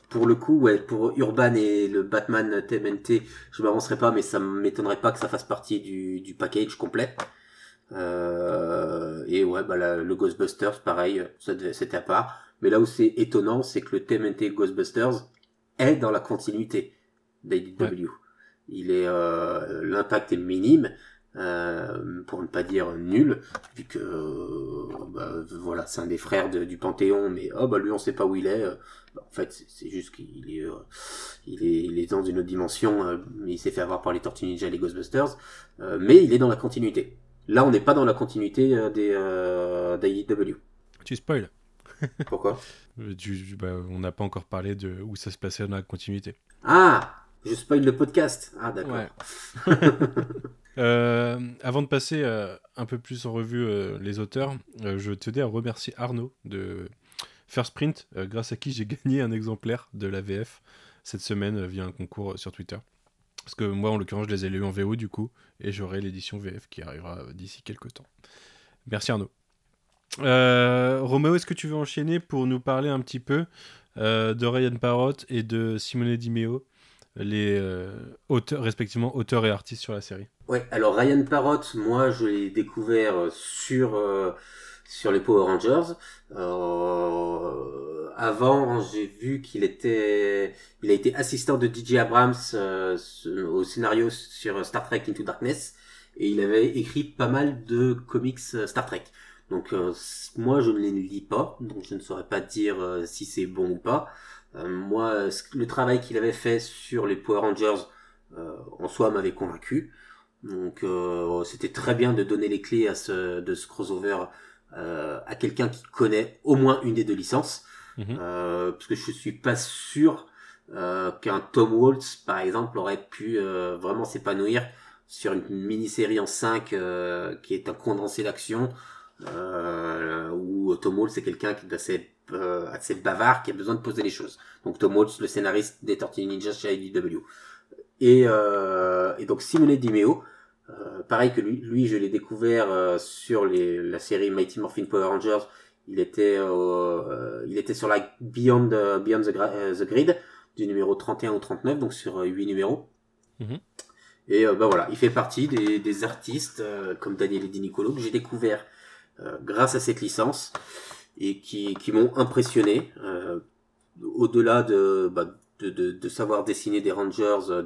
F: pour le coup, ouais, pour Urban et le Batman TMNT, je m'avancerai pas, mais ça m'étonnerait pas que ça fasse partie du, du package complet. Euh, et ouais, bah, le Ghostbusters, pareil, c'était à part. Mais là où c'est étonnant, c'est que le TMNT Ghostbusters est dans la continuité d'IDW. Il est euh, l'impact est minime, euh, pour ne pas dire nul, vu que bah, voilà, c'est un des frères du Panthéon, mais oh bah lui on sait pas où il est. Bah, en fait, c'est juste qu'il est, il est, il est dans une autre dimension. mais il s'est fait avoir par les Tortues Ninja et les Ghostbusters, mais il est dans la continuité. Là, on n'est pas dans la continuité euh, des euh, d'AEW.
E: Tu spoil.
F: Pourquoi?
E: Euh, bah, On n'a pas encore parlé de où ça se passait dans la continuité.
F: Ah Je spoil le podcast. Ah, d'accord.
E: avant de passer un peu plus en revue les auteurs, je tenais à remercier Arnaud de First Print, grâce à qui j'ai gagné un exemplaire de la VF cette semaine via un concours sur Twitter. Parce que moi, en l'occurrence, je les ai lus en VO du coup, et j'aurai l'édition VF qui arrivera d'ici quelques temps. Merci Arnaud. Euh, Roméo, est-ce que tu veux enchaîner pour nous parler un petit peu euh, de Ryan Parrott et de Simone Di Meo, les euh, auteurs, respectivement auteurs et artistes sur la série?
F: Ouais, alors Ryan Parrott, moi je l'ai découvert sur, sur les Power Rangers. avant, j'ai vu qu'il était, il a été assistant de DJ Abrams au scénario sur Star Trek Into Darkness et il avait écrit pas mal de comics euh, Star Trek. Donc euh, moi je ne les lis pas, donc je ne saurais pas dire euh, si c'est bon ou pas. moi, le travail qu'il avait fait sur les Power Rangers en soi m'avait convaincu. Donc c'était très bien de donner les clés à ce, de ce crossover à quelqu'un qui connaît au moins une des deux licences. Mhm. parce que je suis pas sûr qu'un Tom Waltz par exemple aurait pu vraiment s'épanouir sur une mini-série en 5 euh, qui est un condensé d'action euh, où Tom Waltz c'est quelqu'un qui est assez, euh, assez bavard qui a besoin de poser les choses. Donc Tom Waltz, le scénariste des Tortues Ninja chez IDW. Et, euh, et donc Simone Dimeo, euh, pareil que lui, lui je l'ai découvert sur les, la série Mighty Morphin Power Rangers. Il était, il était sur la Beyond, Beyond the, the, Grid du numéro 31 ou 39, donc sur 8 numéros. Mm et euh, bah voilà, il fait partie des, des artistes euh, comme Daniel Di Nicolo que j'ai découvert euh, grâce à cette licence et qui, qui m'ont impressionné au-delà de, bah, de, de, de, savoir dessiner des Rangers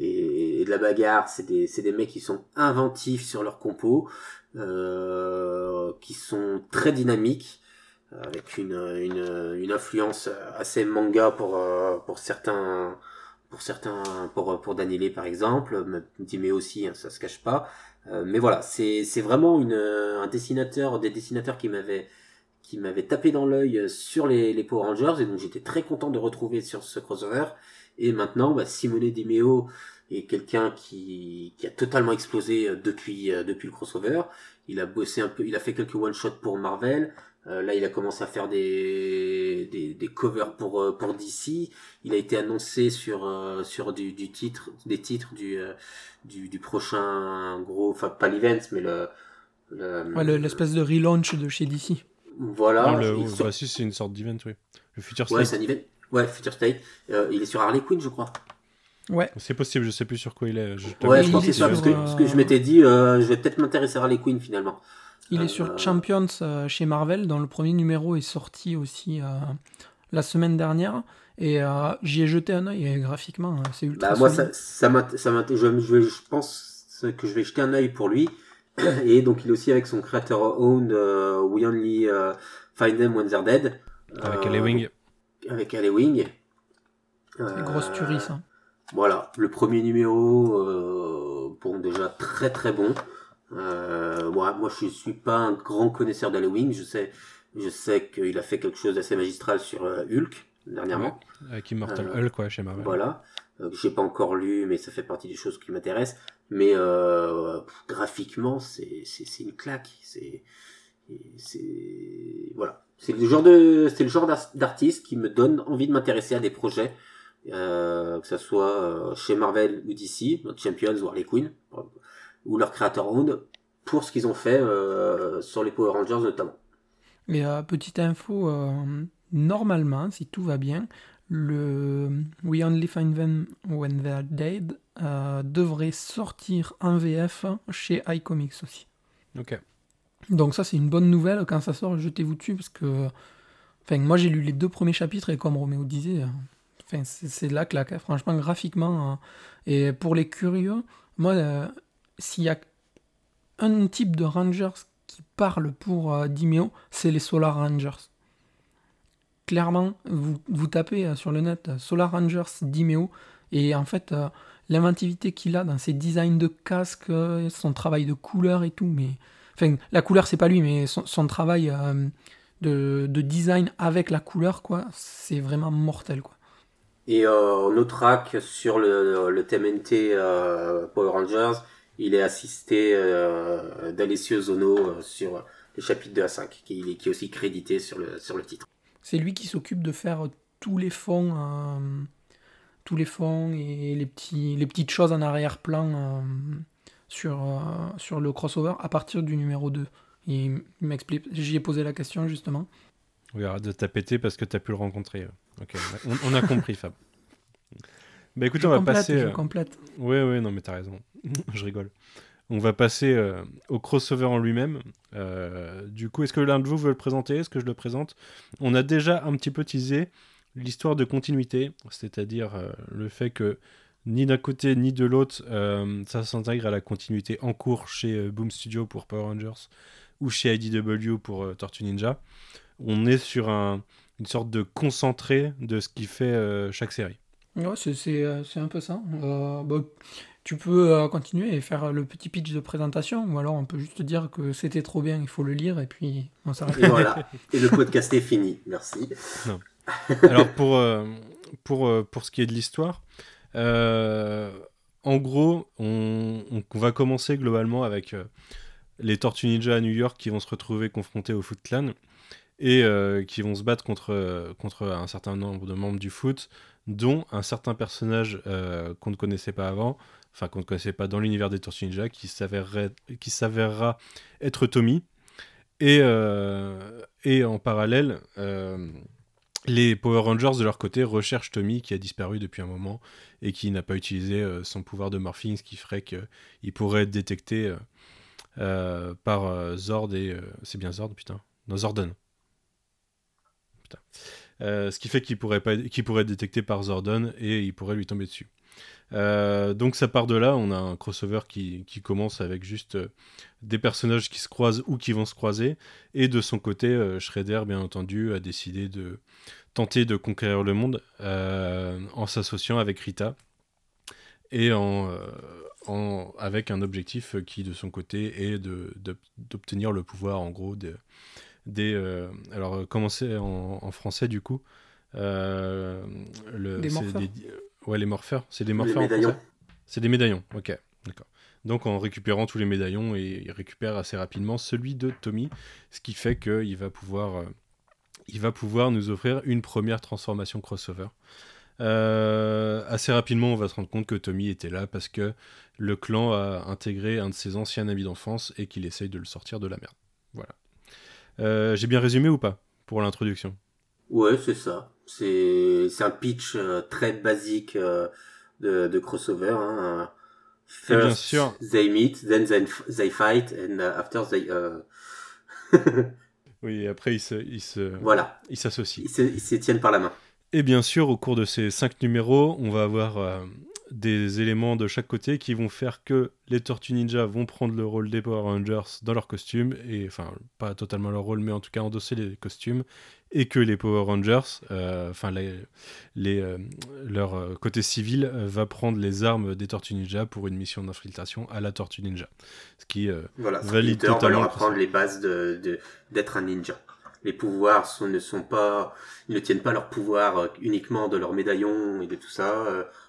F: et, de la bagarre. C'est des, des mecs qui sont inventifs sur leur compo, qui sont très dynamiques avec une, une, une influence assez manga pour, pour certains pour certains, pour, pour Daniele par exemple, mais aussi, hein, ça se cache pas. Euh, mais voilà, c'est, c'est vraiment une, un dessinateur, des dessinateurs qui m'avaient qui m'avait tapé dans l'œil sur les, les Power Rangers et donc j'étais très content de retrouver sur ce crossover. Et maintenant, bah, Simone Di Meo est quelqu'un qui, qui a totalement explosé depuis, euh, depuis le crossover. Il a bossé un peu, il a fait quelques one shots pour Marvel. Euh, là, il a commencé à faire des, des, des covers pour, euh, pour DC. Il a été annoncé sur, euh, sur du, du titre, des titres du, du, du prochain gros, enfin pas l'event, mais le,
G: l'espèce de relaunch de chez DC.
F: Voilà.
E: le, bah, si, c'est une sorte d'event, oui. Le Future State.
F: Ouais, c'est un event. Ouais, Future State. il est sur Harley Quinn, je crois.
G: Ouais.
E: C'est possible, je sais plus sur quoi il est. Je
F: Ouais, je pense que
G: est
F: c'est ça,
G: sur,
F: parce que, parce que je
G: euh,
F: m'étais dit, euh, je vais peut-être m'intéresser à Harley Quinn finalement.
G: Il
F: Euh,
G: est sur Champions euh, chez Marvel, dont le premier numéro est sorti aussi euh, la semaine dernière. Et euh, j'y ai jeté un œil et graphiquement, euh, c'est ultra
F: Bah, moi, ça, ça ça je, je, pense que je vais jeter un œil pour lui. Et donc, il est aussi avec son créateur owned euh, We Only euh, Find Them When They're Dead.
E: Avec
F: Euh,
E: Ellie Wing.
F: Avec Wing.
G: C'est
F: Euh,
G: grosse tuerie, ça.
F: Voilà, le premier numéro, euh, bon, déjà très très bon. Euh, moi, moi, je suis pas un grand connaisseur Wing. Je sais, je sais qu'il a fait quelque chose d'assez magistral sur euh, Hulk dernièrement.
E: Avec Immortal
F: Euh,
E: Hulk, quoi, chez Marvel.
F: Voilà. Euh, j'ai pas encore lu, mais ça fait partie des choses qui m'intéressent. Mais euh, graphiquement, c'est une claque. C'est voilà. C'est le genre de c'est le genre d'ar- d'artiste qui me donne envie de m'intéresser à des projets, euh, que ça soit euh, chez Marvel ou DC, Champions ou Harley Quinn, ou leur créateur owned, pour ce qu'ils ont fait euh, sur les Power Rangers notamment.
G: Et euh, petite info, euh, normalement, si tout va bien, le We Only Find Them When They're Dead euh, devrait sortir en VF chez iComics aussi.
E: Ok.
G: Donc ça, c'est une bonne nouvelle. Quand ça sort, jetez-vous dessus parce que... Enfin, moi, j'ai lu les deux premiers chapitres et comme Roméo disait, enfin, c'est la claque. hein. Franchement, graphiquement. euh, et pour les curieux, moi, euh, s'il y a un type de Rangers qui parle pour euh, Dimeo, c'est les Solar Rangers. Clairement, vous, tapez euh, sur le net Solar Rangers Dimeo et en fait, l'inventivité qu'il a dans ses designs de casques, euh, son travail de couleur et tout, mais... Enfin, la couleur, c'est pas lui, mais son, son travail euh, de, de design avec la couleur, quoi, c'est vraiment mortel, quoi.
F: Et euh, en autrac sur le, le TMNT euh, Power Rangers, il est assisté euh, d'Alessio Zono sur les chapitres 2 à 5, qui, qui est aussi crédité sur le, sur le titre.
G: C'est lui qui s'occupe de faire tous les fonds, tous les fonds et les, petits, les petites choses en arrière-plan sur, euh, sur le crossover à partir du numéro 2. Il m'explique, j'y ai posé la question justement.
E: Oui, arrête de tapeter parce que t'as pu le rencontrer. Ok, on a, on a compris, Fab. Bah écoutez,
G: je
E: on va
G: complète,
E: passer.
G: je
E: euh,
G: complète.
E: Ouais, ouais, non, mais t'as raison. je rigole. On va passer euh, au crossover en lui-même. Euh, du coup, est-ce que l'un de vous veut le présenter? Est-ce que je le présente? On a déjà un petit peu teasé l'histoire de continuité, c'est-à-dire euh, le fait que ni d'un côté ni de l'autre, euh, ça s'intègre à la continuité en cours chez euh, Boom Studio pour Power Rangers ou chez IDW pour euh, Tortue Ninja. On est sur un- une sorte de concentré de ce qui fait euh, chaque série.
G: Ouais, c'est, euh, un peu ça. Euh, bah, tu peux euh, continuer et faire le petit pitch de présentation, ou alors on peut juste dire que c'était trop bien, il faut le lire, et puis on s'arrête.
F: Et voilà. Et le podcast est fini. Merci.
E: Alors pour, euh, pour, euh, pour ce qui est de l'histoire, en gros, on, va commencer globalement avec euh, les Tortues Ninja à New York qui vont se retrouver confrontés au Foot Clan et euh, qui vont se battre contre, euh, un certain nombre de membres du foot, dont un certain personnage euh, qu'on ne connaissait pas avant, enfin qu'on ne connaissait pas dans l'univers des Tortues Ninja, qui qui s'avérera être Tommy. Et, euh, en parallèle, euh, les Power Rangers de leur côté recherchent Tommy qui a disparu depuis un moment et qui n'a pas utilisé euh, son pouvoir de morphing, ce qui ferait qu'il pourrait être détecté euh, euh, par Zord et... c'est bien Zord, putain Non, Zordon. Putain. Ce qui fait qu'il pourrait, pas, qu'il pourrait être détecté par Zordon et il pourrait lui tomber dessus. Euh, donc ça part de là, on a un crossover qui, qui commence avec juste euh, des personnages qui se croisent ou qui vont se croiser, et de son côté, euh, Shredder, bien entendu, a décidé de tenter de conquérir le monde euh, en s'associant avec Rita, et en, en- avec un objectif qui, de son côté, est de- d'obtenir le pouvoir, en gros, de- des... alors, comment c'est en, en français, du coup le,
G: Des.
E: Ouais, les morpheurs. C'est des morpheurs en
F: médaillons.
E: C'est des médaillons, ok, d'accord. Donc en récupérant tous les médaillons, et il récupère assez rapidement celui de Tommy, ce qui fait qu'il va pouvoir, euh, il va pouvoir nous offrir une première transformation crossover. Euh, assez rapidement, on va se rendre compte que Tommy était là parce que le clan a intégré un de ses anciens amis d'enfance et qu'il essaye de le sortir de la merde. Voilà. Euh, J'ai bien résumé ou pas pour l'introduction?
F: Ouais, c'est ça. C'est un pitch euh, très basique euh, de, de crossover. Hein.
E: Bien
F: First,
E: sûr.
F: they meet, then they, they fight, and uh, after they... euh,
E: Oui, et après, ils se, ils se,
F: voilà,
E: ils s'associent.
F: ils se, ils se tiennent par la main.
E: Et bien sûr, au cours de ces cinq numéros, on va avoir euh, des éléments de chaque côté qui vont faire que les Tortues Ninja vont prendre le rôle des Power Rangers dans leurs costumes, et enfin, pas totalement leur rôle, mais en tout cas endosser les costumes, et que les Power Rangers, euh, enfin, les, les, euh, leur euh, côté civil va prendre les armes des Tortues Ninja pour une mission d'infiltration à la Tortue Ninja. Ce qui, euh,
F: Voilà,
E: Valide
F: Splinter va
E: totalement
F: leur
E: le
F: apprendre les bases de- d'être un ninja. Les pouvoirs sont, ne sont pas, ils ne tiennent pas leur pouvoir uniquement de leur médaillon et de tout ça.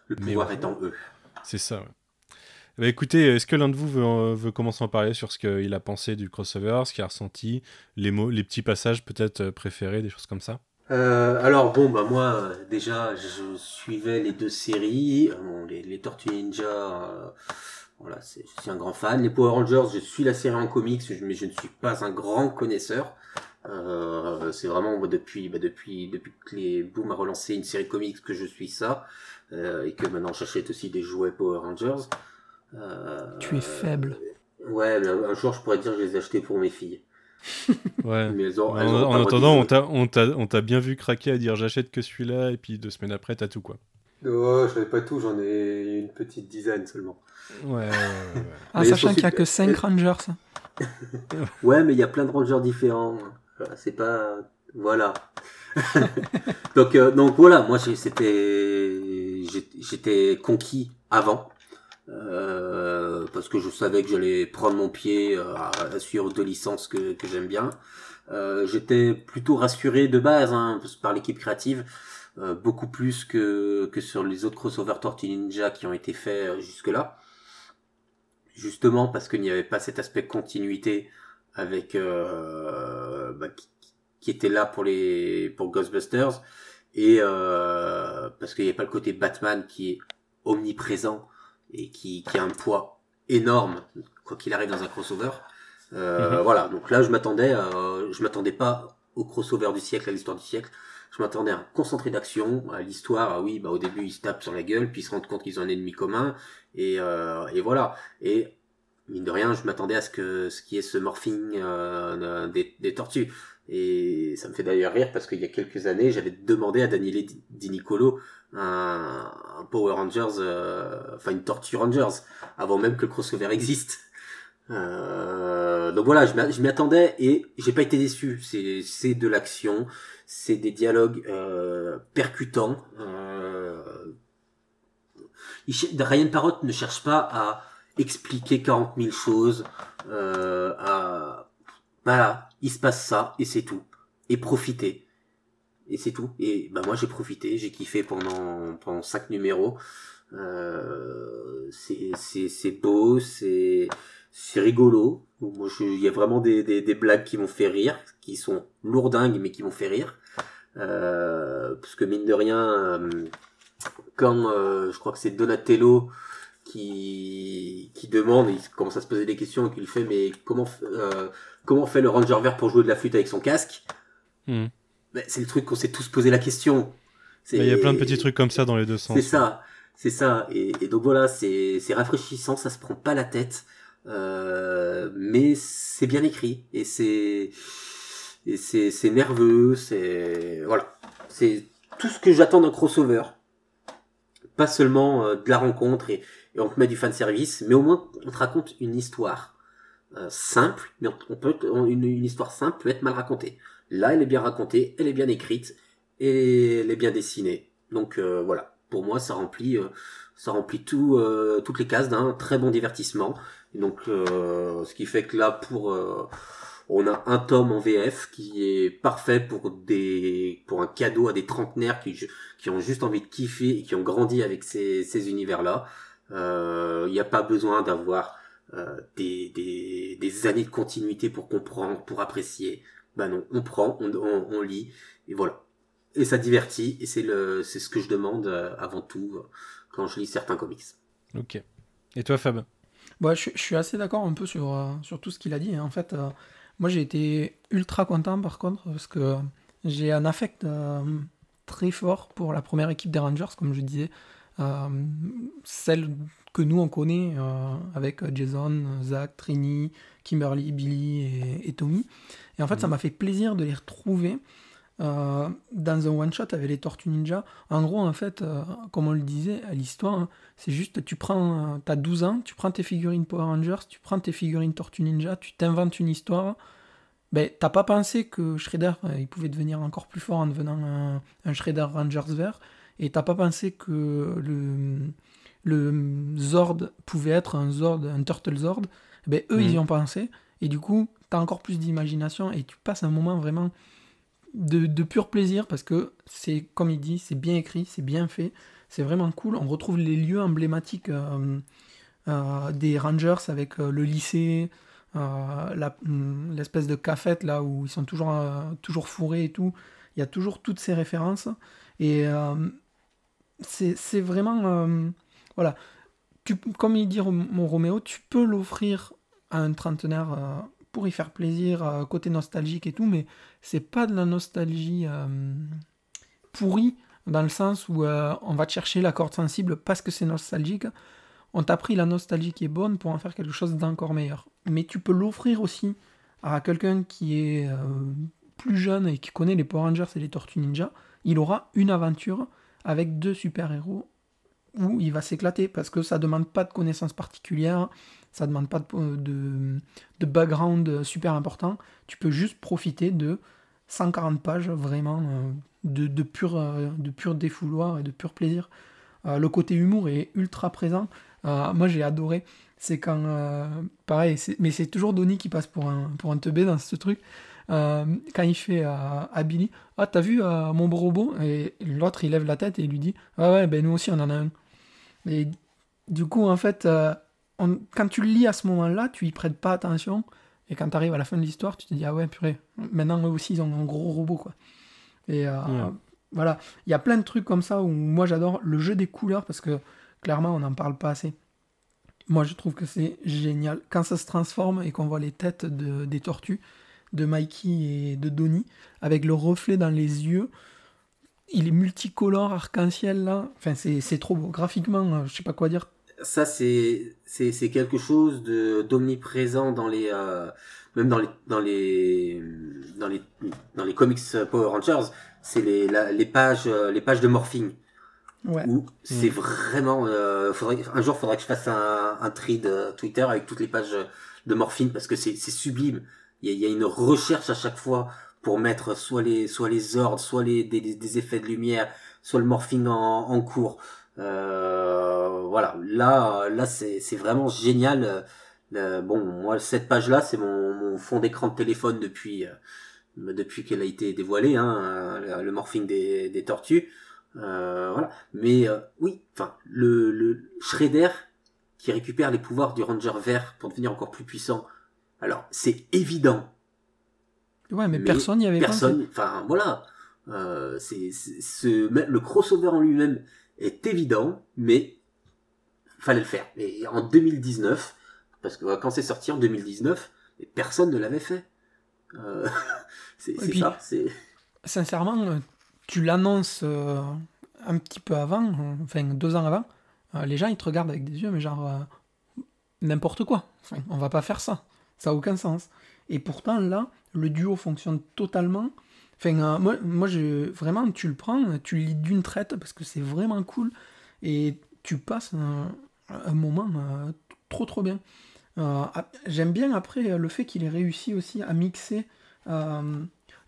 F: Le pouvoir
E: ouais.
F: est en eux.
E: c'est ça. ouais. Bah, écoutez, est-ce que l'un de vous veut, euh, veut commencer à en parler sur ce qu'il a pensé du crossover, ce qu'il a ressenti, les mots, les petits passages peut-être euh, préférés, des choses comme ça?
F: Euh, alors bon, bah moi déjà, je suivais les deux séries, bon, les, les Tortues Ninja. euh, voilà, c'est- je suis un grand fan. Les Power Rangers, je suis la série en comics, mais je ne suis pas un grand connaisseur. Euh, c'est vraiment moi, depuis, bah, depuis, depuis que les Boom a relancé une série comics que je suis ça, et que maintenant j'achète aussi des jouets Power Rangers. Euh,
G: Tu es faible.
F: Ouais, mais un jour je pourrais dire que je les ai achetés pour mes filles.
E: Ouais.
F: Mais elles ont,
E: En,
F: elles
E: attendant, on t'a- on t'a on t'a bien vu craquer à dire j'achète que celui-là, et puis deux semaines après, t'as tout quoi.
F: Oh, je n'avais pas tout, j'en ai une petite dizaine seulement.
E: Ouais, ouais, ouais, ouais.
G: Ah, sachant qu'il n'y a que 5 Rangers.
F: Ouais, mais il y a plein de rangers différents. C'est pas. Voilà. donc, euh, donc voilà, moi c'était. J'étais conquis avant. Euh, parce que je savais que j'allais prendre mon pied euh, à, suivre deux licences que, j'aime bien. Euh, J'étais plutôt rassuré de base hein, par l'équipe créative, euh, beaucoup plus que, que sur les autres crossovers Tortue Ninja qui ont été faits jusque-là. Justement parce qu'il n'y avait pas cet aspect continuité avec bah, qui, qui était là pour les pour Ghostbusters et euh, parce qu'il n'y a pas le côté Batman qui est omniprésent et qui, qui a un poids énorme quoi qu'il arrive dans un crossover. Euh,
E: Mhm.
F: Voilà, donc là je m'attendais, je m'attendais pas au crossover du siècle, à l'histoire du siècle. Je m'attendais à un concentré d'action, à l'histoire. Ah oui, bah au début ils se tapent sur la gueule, puis ils se rendent compte qu'ils ont un ennemi commun, et, euh, et voilà. Et mine de rien, je m'attendais à ce que ce qui est ce morphing euh, des, des tortues. Et ça me fait d'ailleurs rire parce qu'il y a quelques années, j'avais demandé à Daniele Di Nicolo un, Power Rangers, euh, enfin une Tortue Rangers, avant même que le crossover existe. Euh, donc voilà, je m'y attendais et j'ai pas été déçu. C'est de l'action, c'est des dialogues euh, percutants. Euh, Ryan Parrott ne cherche pas à expliquer 40 000 choses. Euh, à voilà, il se passe ça et c'est tout. Et profiter. Et c'est tout. Et bah moi j'ai profité, j'ai kiffé pendant pendant cinq numéros. Euh, c'est beau, c'est c'est rigolo. Il y a vraiment des, des, des blagues qui m'ont fait rire, qui sont lourdingues mais qui m'ont fait rire. Euh, parce que mine de rien, euh, quand euh, je crois que c'est Donatello qui qui demande, il commence à se poser des questions et qu'il fait mais comment euh, comment fait le Ranger vert pour jouer de la flûte avec son casque
E: Hmm.
F: C'est le truc qu'on s'est tous posé la question.
E: Bah, Il y a plein de petits trucs comme ça dans les deux sens.
F: c'est ça, c'est ça. Et, et donc voilà, c'est rafraîchissant, ça se prend pas la tête, euh, mais c'est bien écrit et c'est et c'est c'est nerveux, c'est voilà, c'est tout ce que j'attends d'un crossover. Pas seulement euh, de la rencontre et, et on te met du fan service, mais au moins on te raconte une histoire euh, simple, mais on, peut une, une histoire simple peut être mal racontée. Là, elle est bien racontée, elle est bien écrite et elle est bien dessinée. Donc euh, voilà, pour moi, ça remplit, euh, ça remplit tout, euh, toutes les cases d'un très bon divertissement. Et donc, euh, ce qui fait que là, pour, euh, on a un tome en VF qui est parfait pour des, pour un cadeau à des trentenaires qui, qui ont juste envie de kiffer et qui ont grandi avec ces, ces univers-là. Euh, Il n'y a pas besoin d'avoir euh, des, des, des années de continuité pour comprendre, pour apprécier. Ben non, on prend, on, on, on lit, et voilà et ça divertit et c'est le c'est ce que je demande euh, avant tout euh, quand je lis certains comics.
E: Ok. Et toi, Fab?
G: Bah, je, je suis assez d'accord un peu sur, euh, sur tout ce qu'il a dit. hein. En fait, euh, moi j'ai été ultra content par contre parce que j'ai un affect euh, très fort pour la première équipe des Rangers, comme je disais. Celle que nous on connaît avec Jason, Zach, Trini, Kimberly, Billy et, Tommy. Et en fait, ça mhm. m'a fait plaisir de les retrouver dans un one-shot avec les Tortues Ninja. En gros, en fait, comme on le disait à l'histoire, hein, c'est juste, tu prends, tu as 12 ans, tu prends tes figurines Power Rangers, tu prends tes figurines Tortues Ninja, tu t'inventes une histoire, ben, t'as pas pensé que Shredder euh, il pouvait devenir encore plus fort en devenant un, Shredder Rangers vert, et t'as pas pensé que le, le Zord pouvait être un Zord, un Turtle Zord, ben, eux ils y mhm. ont pensé, et du coup t'as encore plus d'imagination, et tu passes un moment vraiment de, de pur plaisir, parce que c'est, comme il dit, c'est bien écrit, c'est bien fait, c'est vraiment cool, on retrouve les lieux emblématiques euh, euh, des Rangers avec le lycée, euh, hum, l'espèce de cafette là où ils sont toujours, euh, toujours fourrés et tout. Il y a toujours toutes ces références. Et euh, c'est vraiment. voilà. Tu, comme il dit mon Roméo, tu peux l'offrir à un trentenaire pour y faire plaisir, côté nostalgique et tout, mais c'est pas de la nostalgie pourrie dans le sens où on va te chercher la corde sensible parce que c'est nostalgique on t'a pris la nostalgie qui est bonne pour en faire quelque chose d'encore meilleur. Mais tu peux l'offrir aussi à quelqu'un qui est euh, plus jeune et qui connaît les Power Rangers et les Tortues Ninja. Il aura une aventure avec deux super-héros où il va s'éclater parce que ça demande pas de connaissances particulières, ça demande pas de, de, background super important. Tu peux juste profiter de 140 pages vraiment euh, de, de, pur, euh, de pur défouloir et de pur plaisir. le côté humour est ultra présent. Euh, moi, j'ai adoré. C'est quand, euh, pareil, mais c'est toujours Donnie qui passe pour un, pour un teubé dans ce truc. Euh, quand il fait à Billy Ah, t'as vu mon beau robot? Et l'autre, il lève la tête et il lui dit Ah, ouais, ben nous aussi, on en a un. Et du coup, en fait, quand tu le lis à ce moment-là, tu y prêtes pas attention. Et quand tu arrives à la fin de l'histoire, tu te dis Ah, ouais, purée, maintenant, eux aussi, ils ont un gros robot, quoi. Et voilà, il y a plein de trucs comme ça où moi, j'adore le jeu des couleurs parce que Clairement, on n'en parle pas assez. Moi, je trouve que c'est génial. Quand ça se transforme et qu'on voit les têtes de, des tortues, de Mikey et de Donnie, avec le reflet dans les yeux, il est multicolore, arc-en-ciel là. Enfin, c'est trop beau. Graphiquement, je sais pas quoi dire.
F: Ça, c'est quelque chose d'omniprésent dans les. Euh, même dans les, dans les, dans les, dans les comics Power Rangers, c'est les, les, pages, les pages de morphing. Ouais. c'est mm. vraiment. Euh, faudrait, un jour, il faudrait que je fasse un, un de Twitter avec toutes les pages de morphine parce que c'est sublime. Il y, a, une recherche à chaque fois pour mettre soit les ordres, soit les des, effets de lumière, soit le morphing en, cours. Euh, voilà, là là c'est vraiment génial. Euh, bon, moi cette page là, c'est mon, fond d'écran de téléphone depuis euh, depuis qu'elle a été dévoilée, hein, le morphing des, des tortues. Voilà. Mais oui, enfin, le, le Shredder qui récupère les pouvoirs du Ranger vert pour devenir encore plus puissant. Alors, c'est évident.
G: Ouais, mais, personne n'y avait
F: personne. Enfin, voilà. Euh, c'est ce le crossover en lui-même est évident, mais fallait le faire. Et en 2019, parce que quand c'est sorti en 2019, personne ne l'avait fait. Euh, c'est ça.
G: Sincèrement, tu l'annonces euh, un petit peu avant, enfin deux ans avant, euh, les gens ils te regardent avec des yeux, mais genre euh, n'importe quoi. Enfin, on va pas faire ça. Ça n'a aucun sens. Et pourtant là, le duo fonctionne totalement. Enfin, moi, moi je, vraiment, tu le prends, tu le lis d'une traite parce que c'est vraiment cool et tu passes un, moment trop trop bien. J'aime bien après le fait qu'il ait réussi aussi à mixer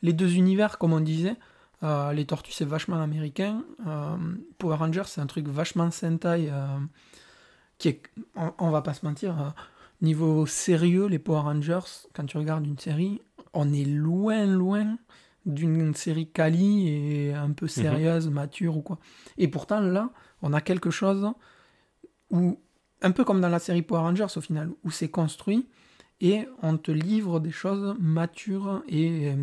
G: les deux univers, comme on disait. Euh, les tortues, c'est vachement américain. Euh, Power Rangers, c'est un truc vachement Sentai. Euh, qui est, on, va pas se mentir, niveau sérieux, les Power Rangers, quand tu regardes une série, on est loin, loin d'une série quali et un peu mhm. sérieuse, mature ou quoi. Et pourtant, là, on a quelque chose où, un peu comme dans la série Power Rangers au final, où c'est construit et on te livre des choses matures et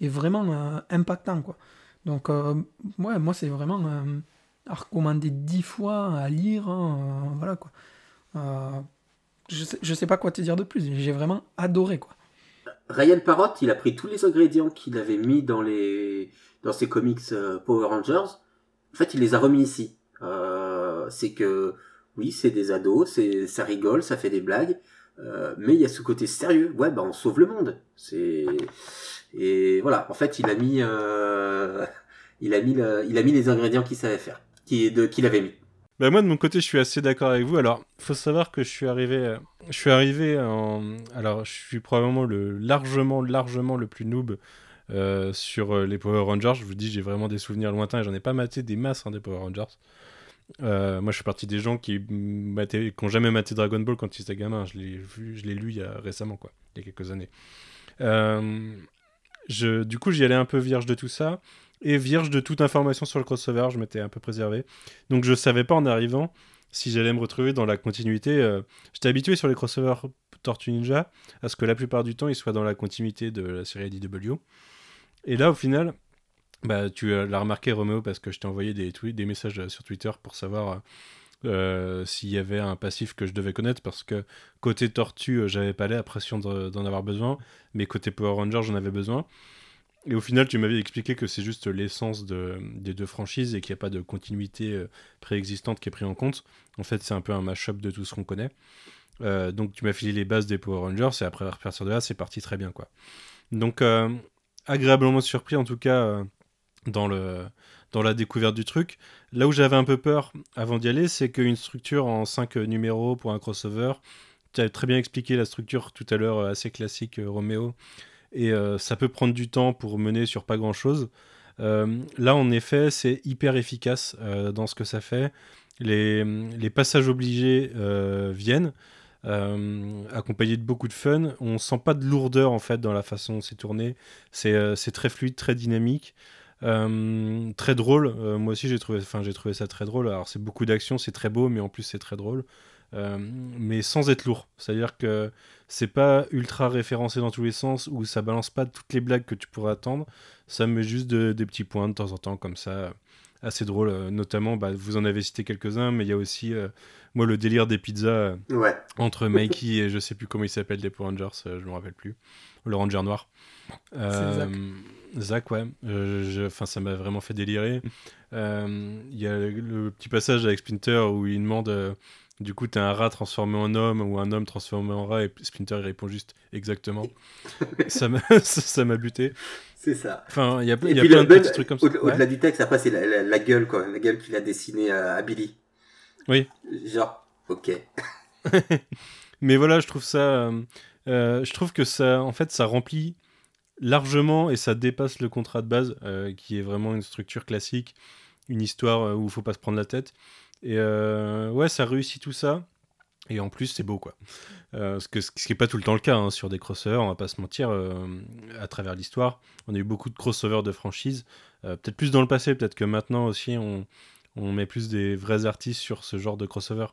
G: est vraiment euh, impactant. Quoi. Donc, euh, ouais, moi, c'est vraiment euh, à recommander dix fois à lire. Hein, voilà, quoi. Je, sais, sais pas quoi te dire de plus. J'ai vraiment adoré. quoi.
F: Ryan Parrott, il a pris tous les ingrédients qu'il avait mis dans, les, dans ses comics Power Rangers. En fait, il les a remis ici. c'est que oui, c'est des ados, c'est ça rigole, ça fait des blagues, mais il y a ce côté sérieux. Ouais, bah on sauve le monde. C'est et voilà. En fait, il a mis, il a mis, il a mis les ingrédients qu'il savait faire, qu'il avait mis.
E: Bah moi de mon côté je suis assez d'accord avec vous. Alors faut savoir que je suis arrivé, je suis arrivé en, alors je suis probablement le largement largement le plus noob euh, sur euh, les Power Rangers. Je vous dis j'ai vraiment des souvenirs lointains et j'en ai pas maté des masses hein, des Power Rangers. Euh, moi je suis parti des gens qui n'ont jamais maté Dragon Ball quand ils étaient gamins. Je l'ai vu, je l'ai lu il y a récemment quoi, il y a quelques années. du coup j'y allais un peu vierge de tout ça et vierge de toute information sur le crossover, je m'étais un peu préservé. Donc je savais pas en arrivant si j'allais me retrouver dans la continuité. Euh, j'étais habitué sur les crossovers Tortue Ninja à ce que la plupart du temps ils soient dans la continuité de la série DW. Et là au final, bah, tu l'as remarqué Roméo parce que je t'ai envoyé des, des messages sur Twitter pour savoir euh, s'il y avait un passif que je devais connaître parce que côté Tortue euh, j'avais pas l'impression d'en avoir besoin, mais côté Power Ranger j'en avais besoin. Et au final, tu m'avais expliqué que c'est juste l'essence de, des deux franchises et qu'il n'y a pas de continuité euh, préexistante qui est prise en compte. En fait, c'est un peu un mash-up de tout ce qu'on connaît. Euh, donc, tu m'as filé les bases des Power Rangers et après, à partir de là, c'est parti très bien. quoi. Donc, euh, agréablement surpris en tout cas dans, le, dans la découverte du truc. Là où j'avais un peu peur avant d'y aller, c'est qu'une structure en 5 numéros pour un crossover, tu as très bien expliqué la structure tout à l'heure assez classique, Roméo et euh, ça peut prendre du temps pour mener sur pas grand chose. Euh, là, en effet, c'est hyper efficace euh, dans ce que ça fait. Les, passages obligés viennent. accompagnés de beaucoup de fun. On sent pas de lourdeur en fait dans la façon dont c'est tourné. C'est très fluide, très dynamique. très drôle. moi aussi, j'ai trouvé, trouvé ça très drôle. Alors, c'est beaucoup d'action, c'est très beau, mais en plus, c'est très drôle. Mais sans être lourd. C'est-à-dire que c'est pas ultra référencé dans tous les sens ou ça balance pas toutes les blagues que tu pourrais attendre. Ça met juste des petits points de temps en temps comme ça, assez drôle. Euh, notamment, bah, vous en avez cité quelques-uns, mais il y a aussi euh, moi le délire des pizzas euh, entre Mikey et je sais plus comment il s'appelle des Power Rangers, je me rappelle plus. Le Ranger noir.
G: Zach.
E: Zach, ouais. Enfin, ça m'a vraiment fait délirer. Il y a le, petit passage avec Splinter où il demande du coup, t'es un rat transformé en homme ou un homme transformé en rat et Splinter il répond juste exactement. ça m'a buté.
F: C'est ça.
E: Enfin, il y a, y a plein de petits trucs comme ça.
F: Au-delà du texte, après, c'est la, gueule, quoi. La gueule qu'il a dessinée à, Billy.
E: Oui.
F: Genre, ok.
E: Mais voilà, je trouve ça. Euh, euh, je trouve que ça, en fait, ça remplit largement et ça dépasse le contrat de base, euh, qui est vraiment une structure classique, une histoire où il faut pas se prendre la tête. Et euh, ouais, ça réussit tout ça. Et en plus, c'est beau, quoi. Euh, ce, qui n'est pas tout le temps le cas hein, sur des crossovers, on va pas se mentir, euh, à travers l'histoire. On a eu beaucoup de crossovers de franchises. peut-être plus dans le passé, peut-être que maintenant aussi, on, met plus des vrais artistes sur ce genre de crossover.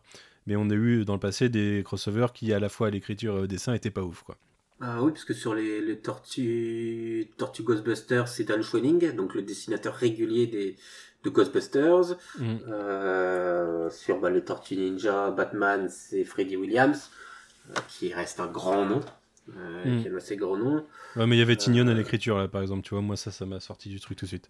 E: Mais on a eu dans le passé des crossovers qui, à la fois à l'écriture et au dessin, étaient pas ouf, quoi.
F: Ah oui, parce que sur les, les Tortues Tortue Ghostbusters, c'est Dan Schwenning, donc le dessinateur régulier des, de Ghostbusters. Mm. Euh, sur bah, les Tortues Ninja, Batman, c'est Freddy Williams, euh, qui reste un grand nom. Euh, mm. qui un assez grand nom.
E: Ouais, mais il y avait Tignon à l'écriture, là, par exemple, tu vois, moi, ça, ça m'a sorti du truc tout de suite.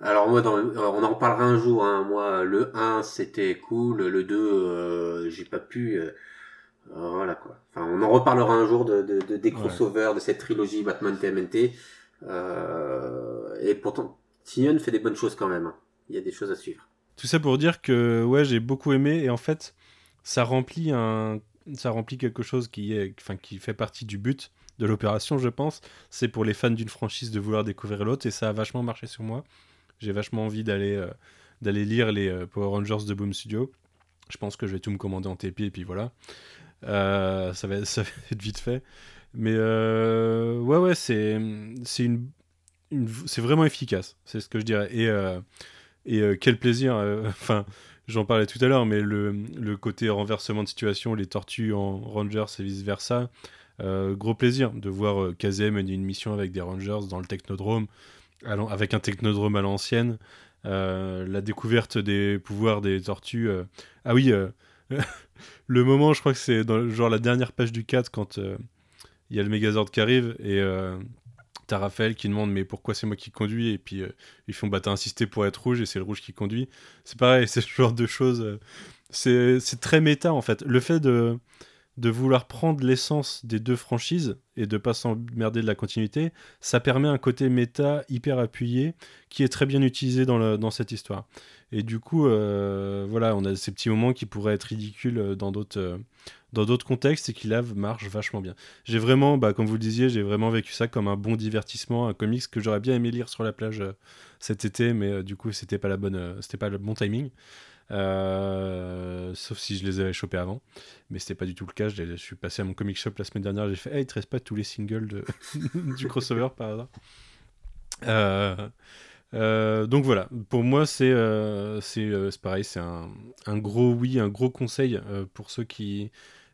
F: Alors, moi, dans, on en parlera un jour, hein. moi, le 1, c'était cool, le 2, j'ai pas pu... voilà quoi. Enfin, on en reparlera un jour de, de, des crossovers de cette trilogie Batman TMNT. et pourtant, Tignon fait des bonnes choses quand même. Il y a des choses à suivre.
E: Tout ça pour dire que ouais, j'ai beaucoup aimé et en fait, ça remplit un ça remplit quelque chose qui est enfin qui fait partie du but de l'opération, je pense. C'est pour les fans d'une franchise de vouloir découvrir l'autre et ça a vachement marché sur moi. J'ai vachement envie d'aller euh, d'aller lire les euh, Power Rangers de Boom Studio. Je pense que je vais tout me commander en TP et puis voilà. Euh, ça, va, ça va être vite fait. Mais ouais, ouais, c'est une c'est vraiment efficace. C'est ce que je dirais. Et et euh, quel plaisir, euh, enfin, j'en parlais tout à l'heure, mais le, côté renversement de situation, les tortues en Rangers et vice-versa, euh, gros plaisir de voir Kazé mener une mission avec des Rangers dans le Technodrome, avec un Technodrome à l'ancienne, la découverte des pouvoirs des tortues. Ah oui, le moment, je crois que c'est genre la dernière page du 4 quand il y a le Megazord qui arrive et T'as Raphaël qui demande mais pourquoi c'est moi qui conduis? Et puis ils font bah t'as insisté pour être rouge et c'est le rouge qui conduit. C'est pareil, c'est ce genre de choses. c'est très méta en fait. Le fait de de vouloir prendre l'essence des deux franchises et de pas s'emmerder de la continuité, ça permet un côté méta hyper appuyé qui est très bien utilisé dans, dans cette histoire. Et du coup, euh, voilà, on a ces petits moments qui pourraient être ridicules euh, dans d'autres euh, dans d'autres contextes et qui là marchent vachement bien. J'ai vraiment, bah, comme vous le disiez, j'ai vraiment vécu ça comme un bon divertissement, un comics que j'aurais bien aimé lire sur la plage cet été, mais du coup, c'était pas la bonne, c'était pas le bon timing. Euh, sauf si je les avais chopés avant. Mais c'était pas du tout le cas. Je, suis passé à mon comic shop la semaine dernière. J'ai fait Hey, il te reste pas tous les singles du crossover par hasard euh, euh, donc voilà, pour moi c'est c'est pareil, c'est un, gros oui, un gros conseil pour ceux qui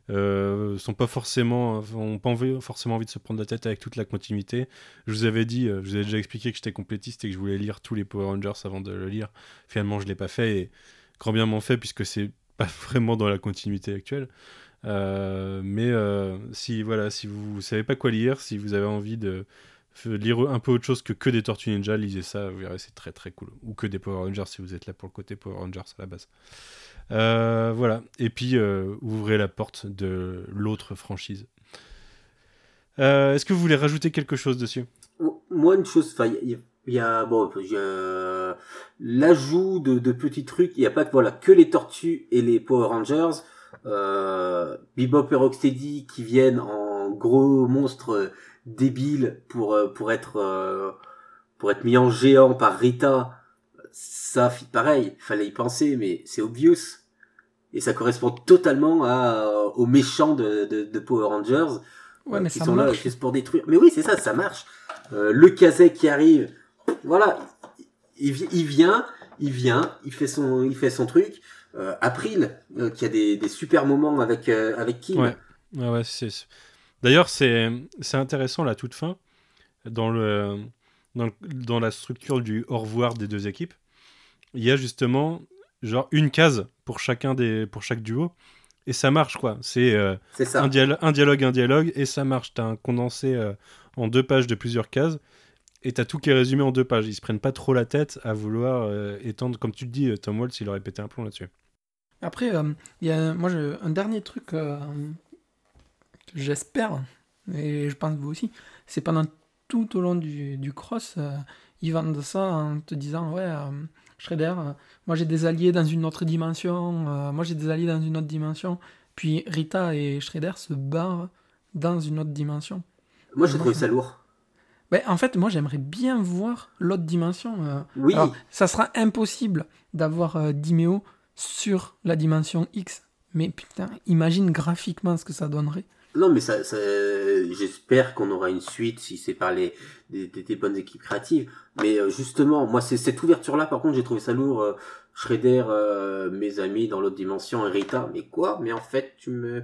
E: sont pas forcément ont pas envie, forcément envie de se prendre la tête avec toute la continuité. Je vous avais dit, je vous avais déjà expliqué que j'étais complétiste et que je voulais lire tous les Power Rangers avant de le lire. Finalement, je l'ai pas fait et grand bien m'en fait puisque c'est pas vraiment dans la continuité actuelle. Euh, mais euh, si voilà, si vous, savez pas quoi lire, si vous avez envie de lire un peu autre chose que que des Tortues Ninja, lisez ça, vous verrez, c'est très très cool. Ou que des Power Rangers si vous êtes là pour le côté Power Rangers à la base. Euh, voilà, et puis ouvrez la porte de l'autre franchise. Est-ce que vous voulez rajouter quelque chose dessus?
F: Moi, une chose, il y a bon, l'ajout de, de, petits trucs. Il n'y a pas que voilà que les tortues et les Power Rangers. Euh, Bebop et Rocksteady qui viennent en gros monstres débiles pour euh, pour être euh, pour être mis en géant par Rita. Ça, fit pareil. Fallait y penser, mais c'est obvious. Et ça correspond totalement à, aux méchants de, de, de Power Rangers.
G: Ouais, mais
F: qui
G: ça
F: sont
G: marche.
F: là juste pour détruire. Mais oui, c'est ça, ça marche. le Kazek qui arrive, voilà, il, vient, il vient, il fait son, il fait son truc. Euh, April, euh, qui a des, des, super moments avec, euh, avec Kim.
E: Ouais, ouais, ouais c'est. D'ailleurs, c'est intéressant la toute fin, dans, le, dans, dans, la structure du au revoir des deux équipes. Il y a justement genre une case pour chacun des pour chaque duo et ça marche quoi c'est euh, un, un, dialogue un dialogue et ça marche t'as un condensé euh, en deux pages de plusieurs cases et t'as tout qui est résumé en deux pages. Ils se prennent pas trop la tête à vouloir euh, étendre, comme tu te dis, Tom Waltz, il aurait pété un plomb là-dessus.
G: Après, euh, il y a moi, un dernier truc, j'espère, et je pense vous aussi, c'est pendant tout au long du, du cross, ils vendent ça en te disant, ouais, Shredder, moi j'ai des alliés dans une autre dimension, moi j'ai des alliés dans une autre dimension, puis Rita et Shredder se barrent dans une autre dimension.
F: Moi j'ai trouvé ça lourd.
G: Ben, en fait, moi, j'aimerais bien voir l'autre dimension. Euh.
F: Oui.
G: ça sera impossible d'avoir euh, Dimeo sur la dimension X. Mais putain, imagine graphiquement ce que ça donnerait.
F: Non, mais ça, j'espère qu'on aura une suite si c'est par les des, bonnes équipes créatives. Mais euh, justement, moi, c'est cette ouverture-là, par contre, j'ai trouvé ça lourd. Shredder, mes amis dans l'autre dimension, et Rita. Mais quoi? Mais en fait, tu me,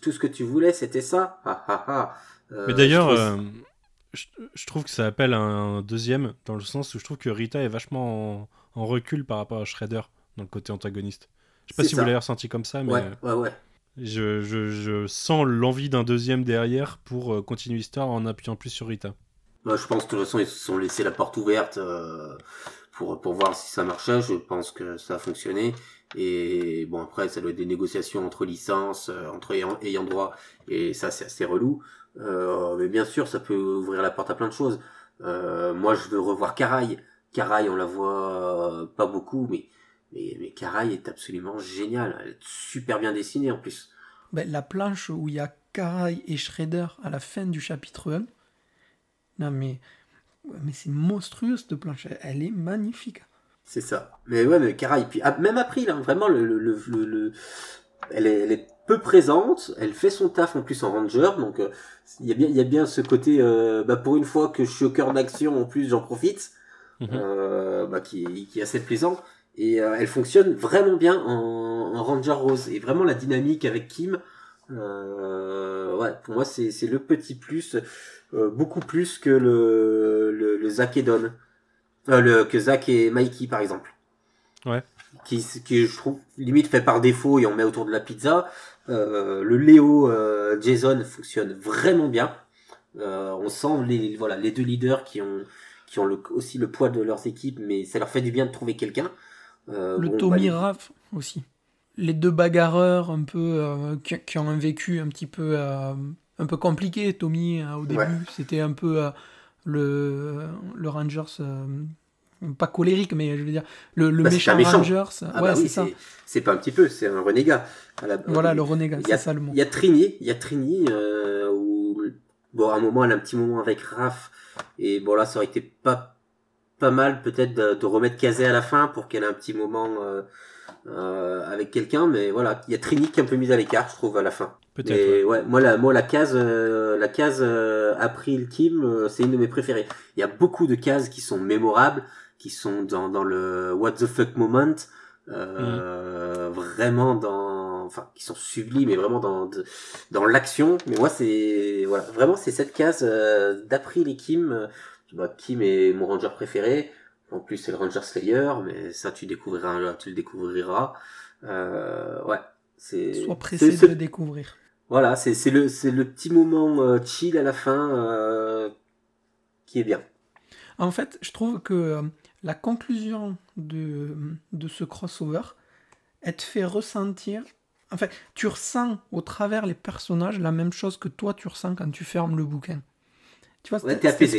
F: tout ce que tu voulais, c'était ça.
E: mais d'ailleurs je, trouve que ça appelle un deuxième, dans le sens où je trouve que Rita est vachement en, recul par rapport à Shredder, dans le côté antagoniste. Je sais pas si vous l'avez ressenti comme ça, mais
F: ouais, ouais, ouais.
E: Je, sens l'envie d'un deuxième derrière pour euh, continuer l'histoire en appuyant plus sur Rita.
F: Bah, je pense que de toute façon, ils se sont laissés la porte ouverte euh, pour, pour voir si ça marchait. Je pense que ça a fonctionné. Et bon, après, ça doit être des négociations entre licences, euh, entre ayant, droit, et ça, c'est assez relou. Mais bien sûr, ça peut ouvrir la porte à plein de choses. Moi, je veux revoir Caraï. Caraï, on la voit pas beaucoup, mais mais, mais Caraï est absolument génial. Elle est super bien dessinée en plus.
G: Ben, la planche où il y a Caraï et Shredder à la fin du chapitre 1. Non mais mais c'est monstrueux cette planche. Elle est magnifique.
F: C'est ça. Mais ouais, mais Caraï, puis ah, même April, hein, vraiment le, le, le, le, elle est, elle est peu présente, elle fait son taf en plus en ranger, donc euh, il y a bien il y a bien ce côté euh, bah, pour une fois que je suis au cœur d'action en plus j'en profite, mhm. euh, bah, qui, qui est assez plaisant et elle fonctionne vraiment bien en, en, ranger rose et vraiment la dynamique avec Kim, ouais pour moi c'est c'est le petit plus beaucoup plus que le le, le Zach et Don, le que Zach et Mikey par exemple.
E: Ouais
F: qui, qui je trouve limite fait par défaut et on met autour de la pizza. Euh, le Léo euh, Jason fonctionne vraiment bien. on sent les, voilà, les deux leaders qui ont, qui ont aussi le poids de leurs équipes, mais ça leur fait du bien de trouver quelqu'un.
G: Le Tommy bah, aussi. Les deux bagarreurs un peu qui, ont un vécu un petit peu un peu compliqué. Tommy au début, c'était un peu le, le Rangers pas colérique, mais je veux dire, le, le bah, méchant, Rangers.
F: Ah ouais, bah c'est ça. C'est pas un petit peu, c'est un renégat.
G: voilà, le renégat, c'est ça le mot.
F: Il y a Trini, il y a Trini, euh, où, bon, à un moment, elle a un petit moment avec Raph, et bon, là, ça aurait été pas, pas mal, peut-être, de, remettre Kazé à la fin pour qu'elle ait un petit moment, euh, euh, avec quelqu'un, mais voilà, il y a Trini qui est un peu mise à l'écart, je trouve, à la fin. Peut-être. Ouais. moi, la, moi, la case, euh, la case euh, April Kim, euh, c'est une de mes préférées. Il y a beaucoup de cases qui sont mémorables, qui sont dans, dans le what the fuck moment, euh, mm. vraiment dans, enfin, qui sont sublimes et vraiment dans dans l'action. Mais moi, c'est voilà, vraiment, c'est cette case euh, d'April et Kim. Bah, Kim est mon ranger préféré. En plus, c'est le Ranger Slayer, mais ça, tu découvriras, tu le découvriras. Euh, ouais, c'est.
G: Sois pressé de le découvrir.
F: Voilà, c'est le c'est le petit moment euh, chill à la fin euh, qui est bien.
G: En fait, je trouve que la conclusion de, de ce crossover, elle te fait ressentir. Enfin, tu ressens au travers les personnages la même chose que toi tu ressens quand tu fermes le bouquin.
F: Tu vois, ouais, t'es apaisé.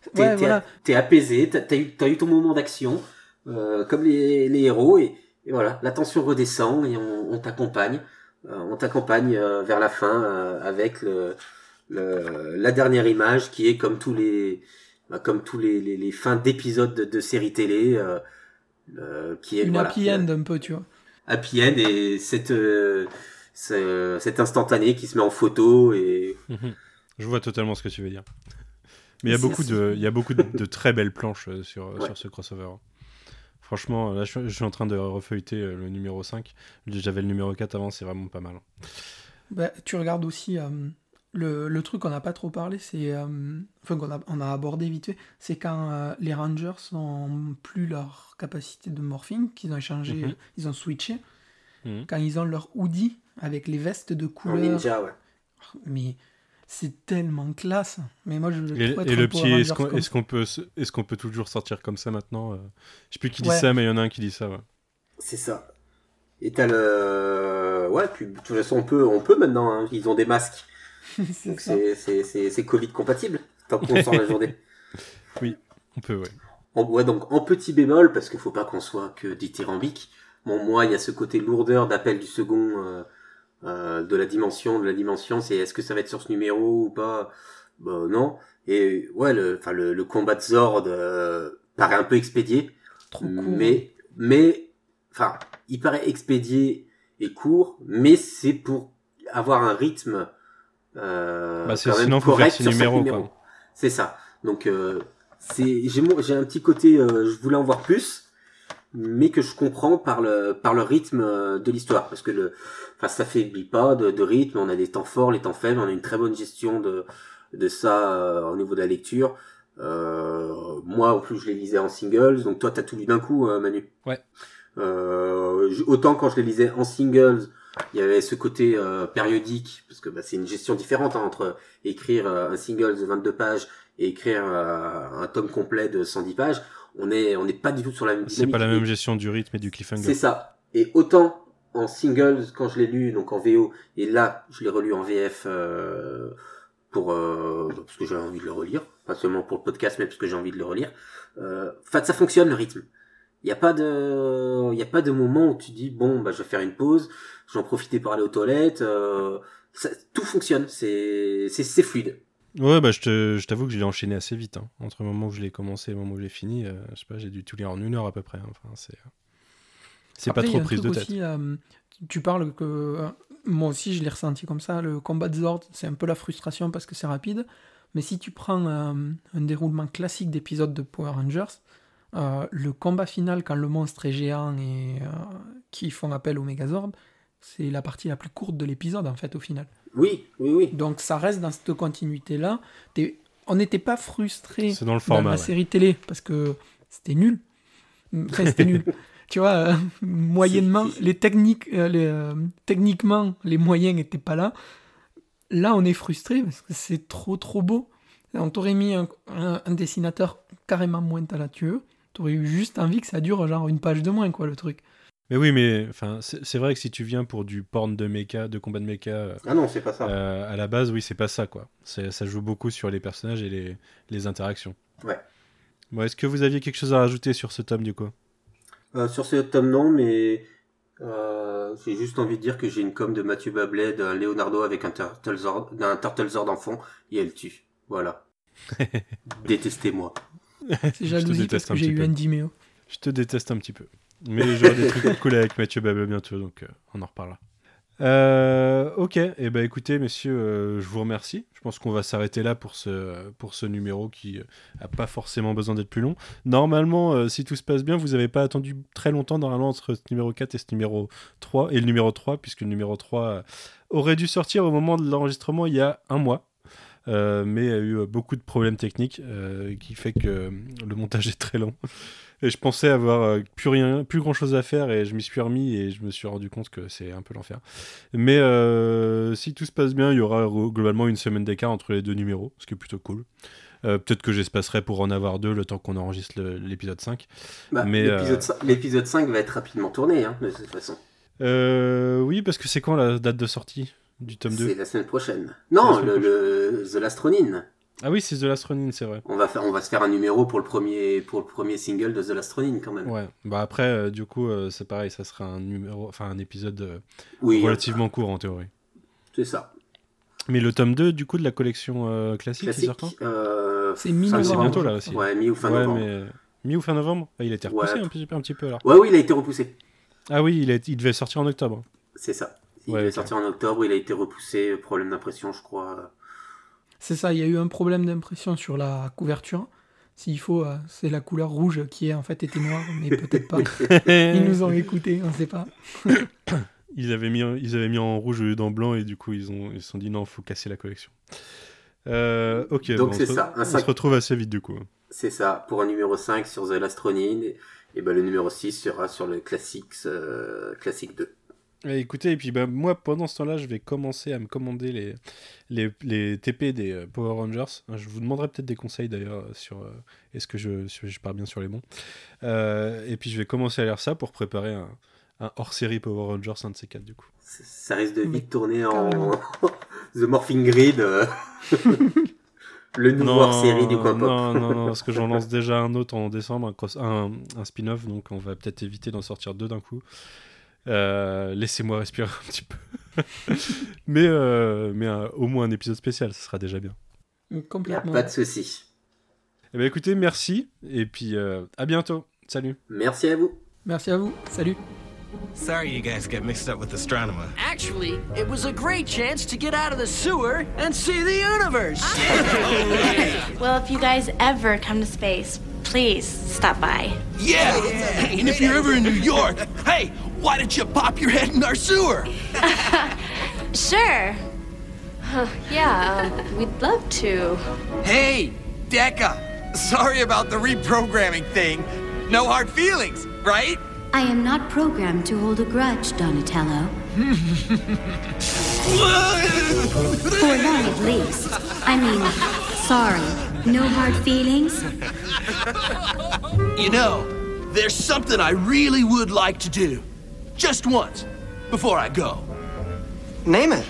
F: T'es voilà. apaisé, t'as eu, as eu ton moment d'action, euh, comme les, les héros, et, et, voilà, la tension redescend et on, t'accompagne. Euh, on t'accompagne euh, vers la fin euh, avec le, le, la dernière image qui est comme tous les bah, comme tous les, les, les fins d'épisodes de, de séries télé euh, qui est
G: une happy end un peu tu vois
F: happy end et cette euh, cet instantané qui se met en photo et
E: je vois totalement ce que tu veux dire mais il y a beaucoup de il y a beaucoup de, très belles planches sur sur ce crossover Franchement, là, je, suis en train de refeuilleter euh, le numéro 5. J'avais le numéro 4 avant, c'est vraiment pas mal.
G: Bah, tu regardes aussi euh, le, le, truc qu'on n'a pas trop parlé, c'est. Euh, enfin, qu'on a, on a abordé vite fait, c'est quand les Rangers n'ont plus leur capacité de morphing, qu'ils ont échangé, mhm. ils ont switché. Mhm. Quand ils ont leur hoodie avec les vestes de couleur.
F: ninja, ouais.
G: Mais c'est tellement classe. Mais moi, je
E: et, et le petit, est-ce qu'on peut, est-ce qu'on peut toujours sortir comme ça maintenant euh? Je sais plus qui dit ça, mais il y en a un qui dit ça. Ouais.
F: C'est ça. Et t'as le, ouais, puis de toute façon on peut, on peut maintenant. Hein. Ils ont des masques. c'est Covid compatible tant qu'on sort la journée.
E: Oui, on peut, ouais.
F: En, ouais, donc en petit bémol parce qu'il faut pas qu'on soit que dithyrambique. Bon, moi, il y a ce côté lourdeur d'appel du second. Euh, euh, de la dimension, de la dimension, c'est est-ce que ça va être sur ce numéro ou pas? Bah, Non. Et ouais, le, enfin le, le combat de Zord euh, paraît un peu expédié, Trop court. mais mais enfin il paraît expédié et court, mais c'est pour avoir un rythme euh, bah
E: quand même correct sur numéro, numéro.
F: C'est ça. Donc euh, c'est j'ai j'ai un petit côté, euh, je voulais en voir plus mais que je comprends par le par le rythme euh, de l'histoire. Parce que le enfin ça faiblit pas de, de, rythme on a des temps forts les temps faibles on a une très bonne gestion de de ça euh, au niveau de la lecture. Euh, moi en plus je les lisais en singles donc toi t'as tout lu d'un coup euh, Manu.
E: Ouais.
F: Euh, autant quand je les lisais en singles il y avait ce côté périodique parce que bah, c'est une gestion différente hein, entre écrire un single de 22 pages et écrire un tome complet de 110 pages on est on n'est pas du tout sur la même
E: C'est pas la même gestion du rythme et du cliffhanger.
F: C'est ça. Et autant en singles quand je l'ai lu donc en VO et là je l'ai relu en VF euh, pour euh, parce que j'ai envie de le relire, pas seulement pour le podcast mais parce que j'ai envie de le relire. Euh, enfin ça fonctionne le rythme. Il y a pas de il y a pas de moment où tu dis bon bah je vais faire une pause, j'en profiter pour aller aux toilettes. Euh, ça, tout fonctionne, c'est c'est fluide.
E: Ouais, bah, je t'avoue que je l'ai enchaîné assez vite. Hein. Entre le moment où je l'ai commencé et le moment où je l'ai fini, euh, je sais pas, j'ai dû tout lire en une heure à peu près. Hein. Enfin, c'est euh, c'est pas trop prise de tête.
G: Aussi, euh, tu parles que moi aussi je l'ai ressenti comme ça. Le combat de Zord, c'est un peu la frustration parce que c'est rapide. Mais si tu prends un déroulement classique d'épisodes de Power Rangers, le combat final quand le monstre est géant et qui font appel au Megazord, c'est la partie la plus courte de l'épisode en fait au final.
F: Oui, oui, oui.
G: Donc ça reste dans cette continuité-là. On n'était pas frustré
E: dans, le format,
G: la série télé parce que c'était nul. Enfin, c'était nul. Tu vois, euh, moyennement, les techniques, euh, les, euh, techniquement, les moyens n'étaient pas là. là, on est frustré parce que c'est trop, trop beau. On t'aurait mis un, un- un dessinateur carrément moins talentueux. T'aurais eu juste envie que ça dure genre une page de moins, quoi, le truc.
E: Mais oui, mais enfin, c'est vrai que si tu viens pour du porn de mecha, de combat de mecha, euh,
F: Ah non, c'est pas ça.
E: euh, à la base, oui, c'est pas ça, quoi. Ça joue beaucoup sur les personnages et les, les interactions.
F: Ouais.
E: Bon, Est-ce que vous aviez quelque chose à rajouter sur ce tome, du coup?
F: Euh, sur ce tome, non, mais euh, j'ai juste envie de dire que j'ai une com de Mathieu Bablet d'un Leonardo avec un Turtlezord, d'un Turtlezord en fond, et elle tue. Voilà. Détestez-moi.
G: C'est jalousie parce
E: un
G: que j'ai eu
E: peu.
G: un Dimeo.
E: Je te déteste un petit peu. Mais j'aurai des trucs cool avec Mathieu Babel bientôt, donc euh, on en reparlera. Euh, ok, et eh ben écoutez, messieurs, euh, je vous remercie. Je pense qu'on va s'arrêter là pour ce, pour ce numéro qui euh, pas forcément besoin d'être plus long. Normalement, si tout se passe bien, vous n'avez pas attendu très longtemps normalement entre ce numéro 4 et ce numéro 3, et le numéro 3, puisque le numéro 3 euh, aurait dû sortir au moment de l'enregistrement il y a un mois. Mais a eu beaucoup de problèmes techniques qui fait que le montage est très long. Et je pensais avoir euh, plus rien, plus grand chose à faire et je m'y suis remis et je me suis rendu compte que c'est un peu l'enfer. Mais euh, si tout se passe bien, il y aura globalement une semaine d'écart entre les deux numéros, ce qui est plutôt cool. Euh, Peut-être que j'espacerai pour en avoir deux le temps qu'on enregistre l'épisode 5.
F: Bah, l'épisode
E: euh,
F: cin- L'épisode 5 va être rapidement tourné, hein, de toute façon.
E: Oui, parce que c'est quand la date de sortie du tome 2
F: C'est la semaine prochaine. Non,
E: semaine
F: le, le The Last Ronin.
E: Ah oui, c'est The Last Ronin, c'est vrai.
F: On va, faire, on va se faire un numéro pour le premier, pour le premier single de The Last Ronin, quand même.
E: Ouais, bah après, euh, du coup, euh, c'est pareil, ça sera un numéro, enfin un épisode euh,
F: Oui,
E: relativement court en théorie.
F: c'est ça.
E: Mais le tome 2, du coup, de la collection euh, classique, il
F: Classique.
E: sort quand
F: euh,
G: C'est
F: fin
G: mi-novembre.
E: c'est bientôt, là, aussi.
F: Ouais, mi ou fin
E: Ouais,
F: novembre.
E: mais mi ou fin novembre Ah, Il a été repoussé
F: Ouais.
E: un, petit, un petit peu alors.
F: Ouais, oui, il a été repoussé.
E: Ah oui, il, est- il devait sortir en octobre.
F: C'est ça. Il
E: Ouais,
F: devait sortir en octobre, il a été repoussé, problème d'impression, je crois.
G: C'est ça, il y a eu un problème d'impression sur la couverture. S'il faut, euh, c'est la couleur rouge qui a en fait été noire, mais peut-être pas. Ils nous ont écoutés, on ne sait pas.
E: ils, avaient mis, ils avaient mis en rouge au lieu d'en blanc et du coup, ils ont ils se sont dit non, faut casser la collection. Euh, ok,
F: Donc
E: bon,
F: c'est
E: on, se,
F: ça, un
E: on se retrouve assez vite du coup.
F: C'est ça, pour un numéro 5 sur The Last Ronin, et, et ben, le numéro 6 sera sur le Classics, euh, Classic 2.
E: Et écoutez, et puis bah, moi, pendant ce temps-là, je vais commencer à me commander les, les, les TP des euh, Power Rangers. Je vous demanderai peut-être des conseils d'ailleurs sur euh, est-ce que je, si je pars bien sur les bons. Euh, et puis je vais commencer à lire ça pour préparer un, un hors-série Power Rangers, un de ces quatre du coup.
F: Ça- Ça risque de vite tourner en. The Morphing Grid, euh, le nouveau hors-série du coin
E: non, non, non, parce que j'en lance déjà un autre en décembre, un, un spin-off, donc on va peut-être éviter d'en sortir deux d'un coup. Euh, Laissez-moi respirer un petit peu. mais euh, mais euh, au moins un épisode spécial, ce sera déjà bien.
G: Complètement.
F: pas de souci.
E: Eh ben écoutez, merci, et puis euh, à bientôt. Salut.
F: Merci à vous.
G: Merci à vous. Salut.
A: Sorry you guys get mixed up with Astronomer.
B: Actually, it was a great chance to get out of the sewer and see the universe.
H: Well, if you guys ever come to space, please stop by.
B: Yeah! And if you're ever in New York, hey, why don't you pop your head in our sewer?
H: Sure. yeah, um, we'd love to.
I: Hey, Decca. Sorry about the reprogramming thing. No hard feelings, right?
J: I am not programmed to hold a grudge, Donatello. For long at least. I mean, sorry. No hard feelings?
B: You know, there's something I really would like to do. Just once, before I go.
I: Name it.